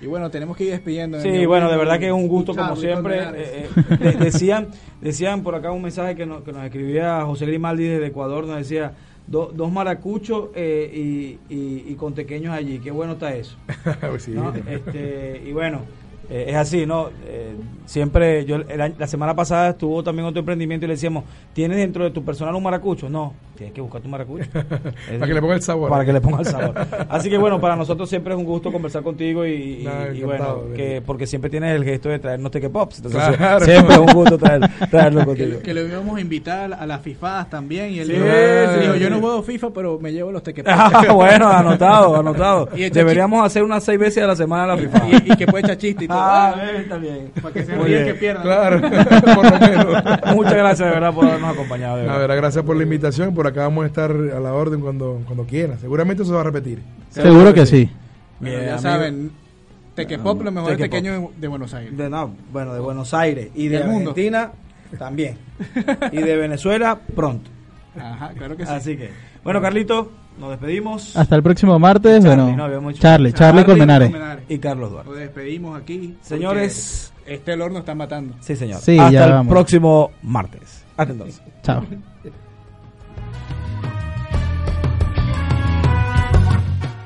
Y bueno, tenemos que ir despidiendo. Sí, bueno, de verdad que es un gusto como siempre. Eh, eh, de- decían, decían por acá un mensaje que nos, que nos escribía José Grimaldi desde Ecuador, nos decía do- dos maracuchos eh, y, y, y con pequeños allí. Qué bueno está eso. Sí. ¿no? Este, y bueno, eh, es así, ¿no? Eh, siempre, yo el la semana pasada estuvo también otro emprendimiento y le decíamos, ¿tienes dentro de tu personal un maracucho? No, tienes que buscar tu maracucho. Para que le ponga el sabor. Para que le ponga el sabor. Así que bueno, para nosotros siempre es un gusto conversar contigo y, bueno, que porque siempre tienes el gesto de traernos Teque Pops. Entonces Claro. siempre es un gusto traer, traerlo Que, contigo. que lo íbamos a invitar a las FIFAs también. Y él Sí, dijo, sí, dijo, sí. yo no juego FIFA, pero me llevo los tequetes. Ah, bueno, anotado, anotado. Y Deberíamos hacer unas seis veces a la semana la FIFA. y, y que puede echar chiste y todo. Ah, Ah, está bien. para que se ríen que pierdan. Claro, por lo menos. Muchas gracias de verdad por habernos acompañado. de A verdad. ver, gracias por la invitación. Por acá vamos a estar a la orden cuando, cuando quieran. Seguramente eso se va a repetir. Seguro que sí. Bueno, ya amigo. saben, Tequepop, los mejores Tequepop. pequeños de Buenos Aires. De, no, bueno, de Buenos Aires y de Del mundo. Argentina también. y de Venezuela pronto. Ajá, claro que sí. Así que, bueno, Carlito, nos despedimos. Hasta el próximo martes. Charlie, bueno, no, Charlie, Charlie Colmenares. Y Carlos Duarte. Nos despedimos aquí. Señores. Este olor nos está matando. Sí, señor. Sí, Hasta ya el vamos. próximo martes. Hasta entonces. Chao.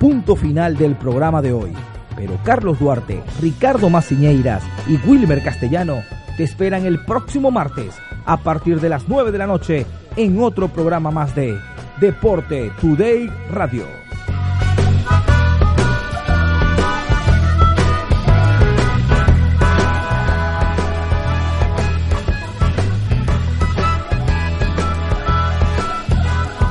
Punto final del programa de hoy. Pero Carlos Duarte, Ricardo Maciñeiras y Wilmer Castellano te esperan el próximo martes a partir de las 9 de la noche en otro programa más de Deporte Today Radio.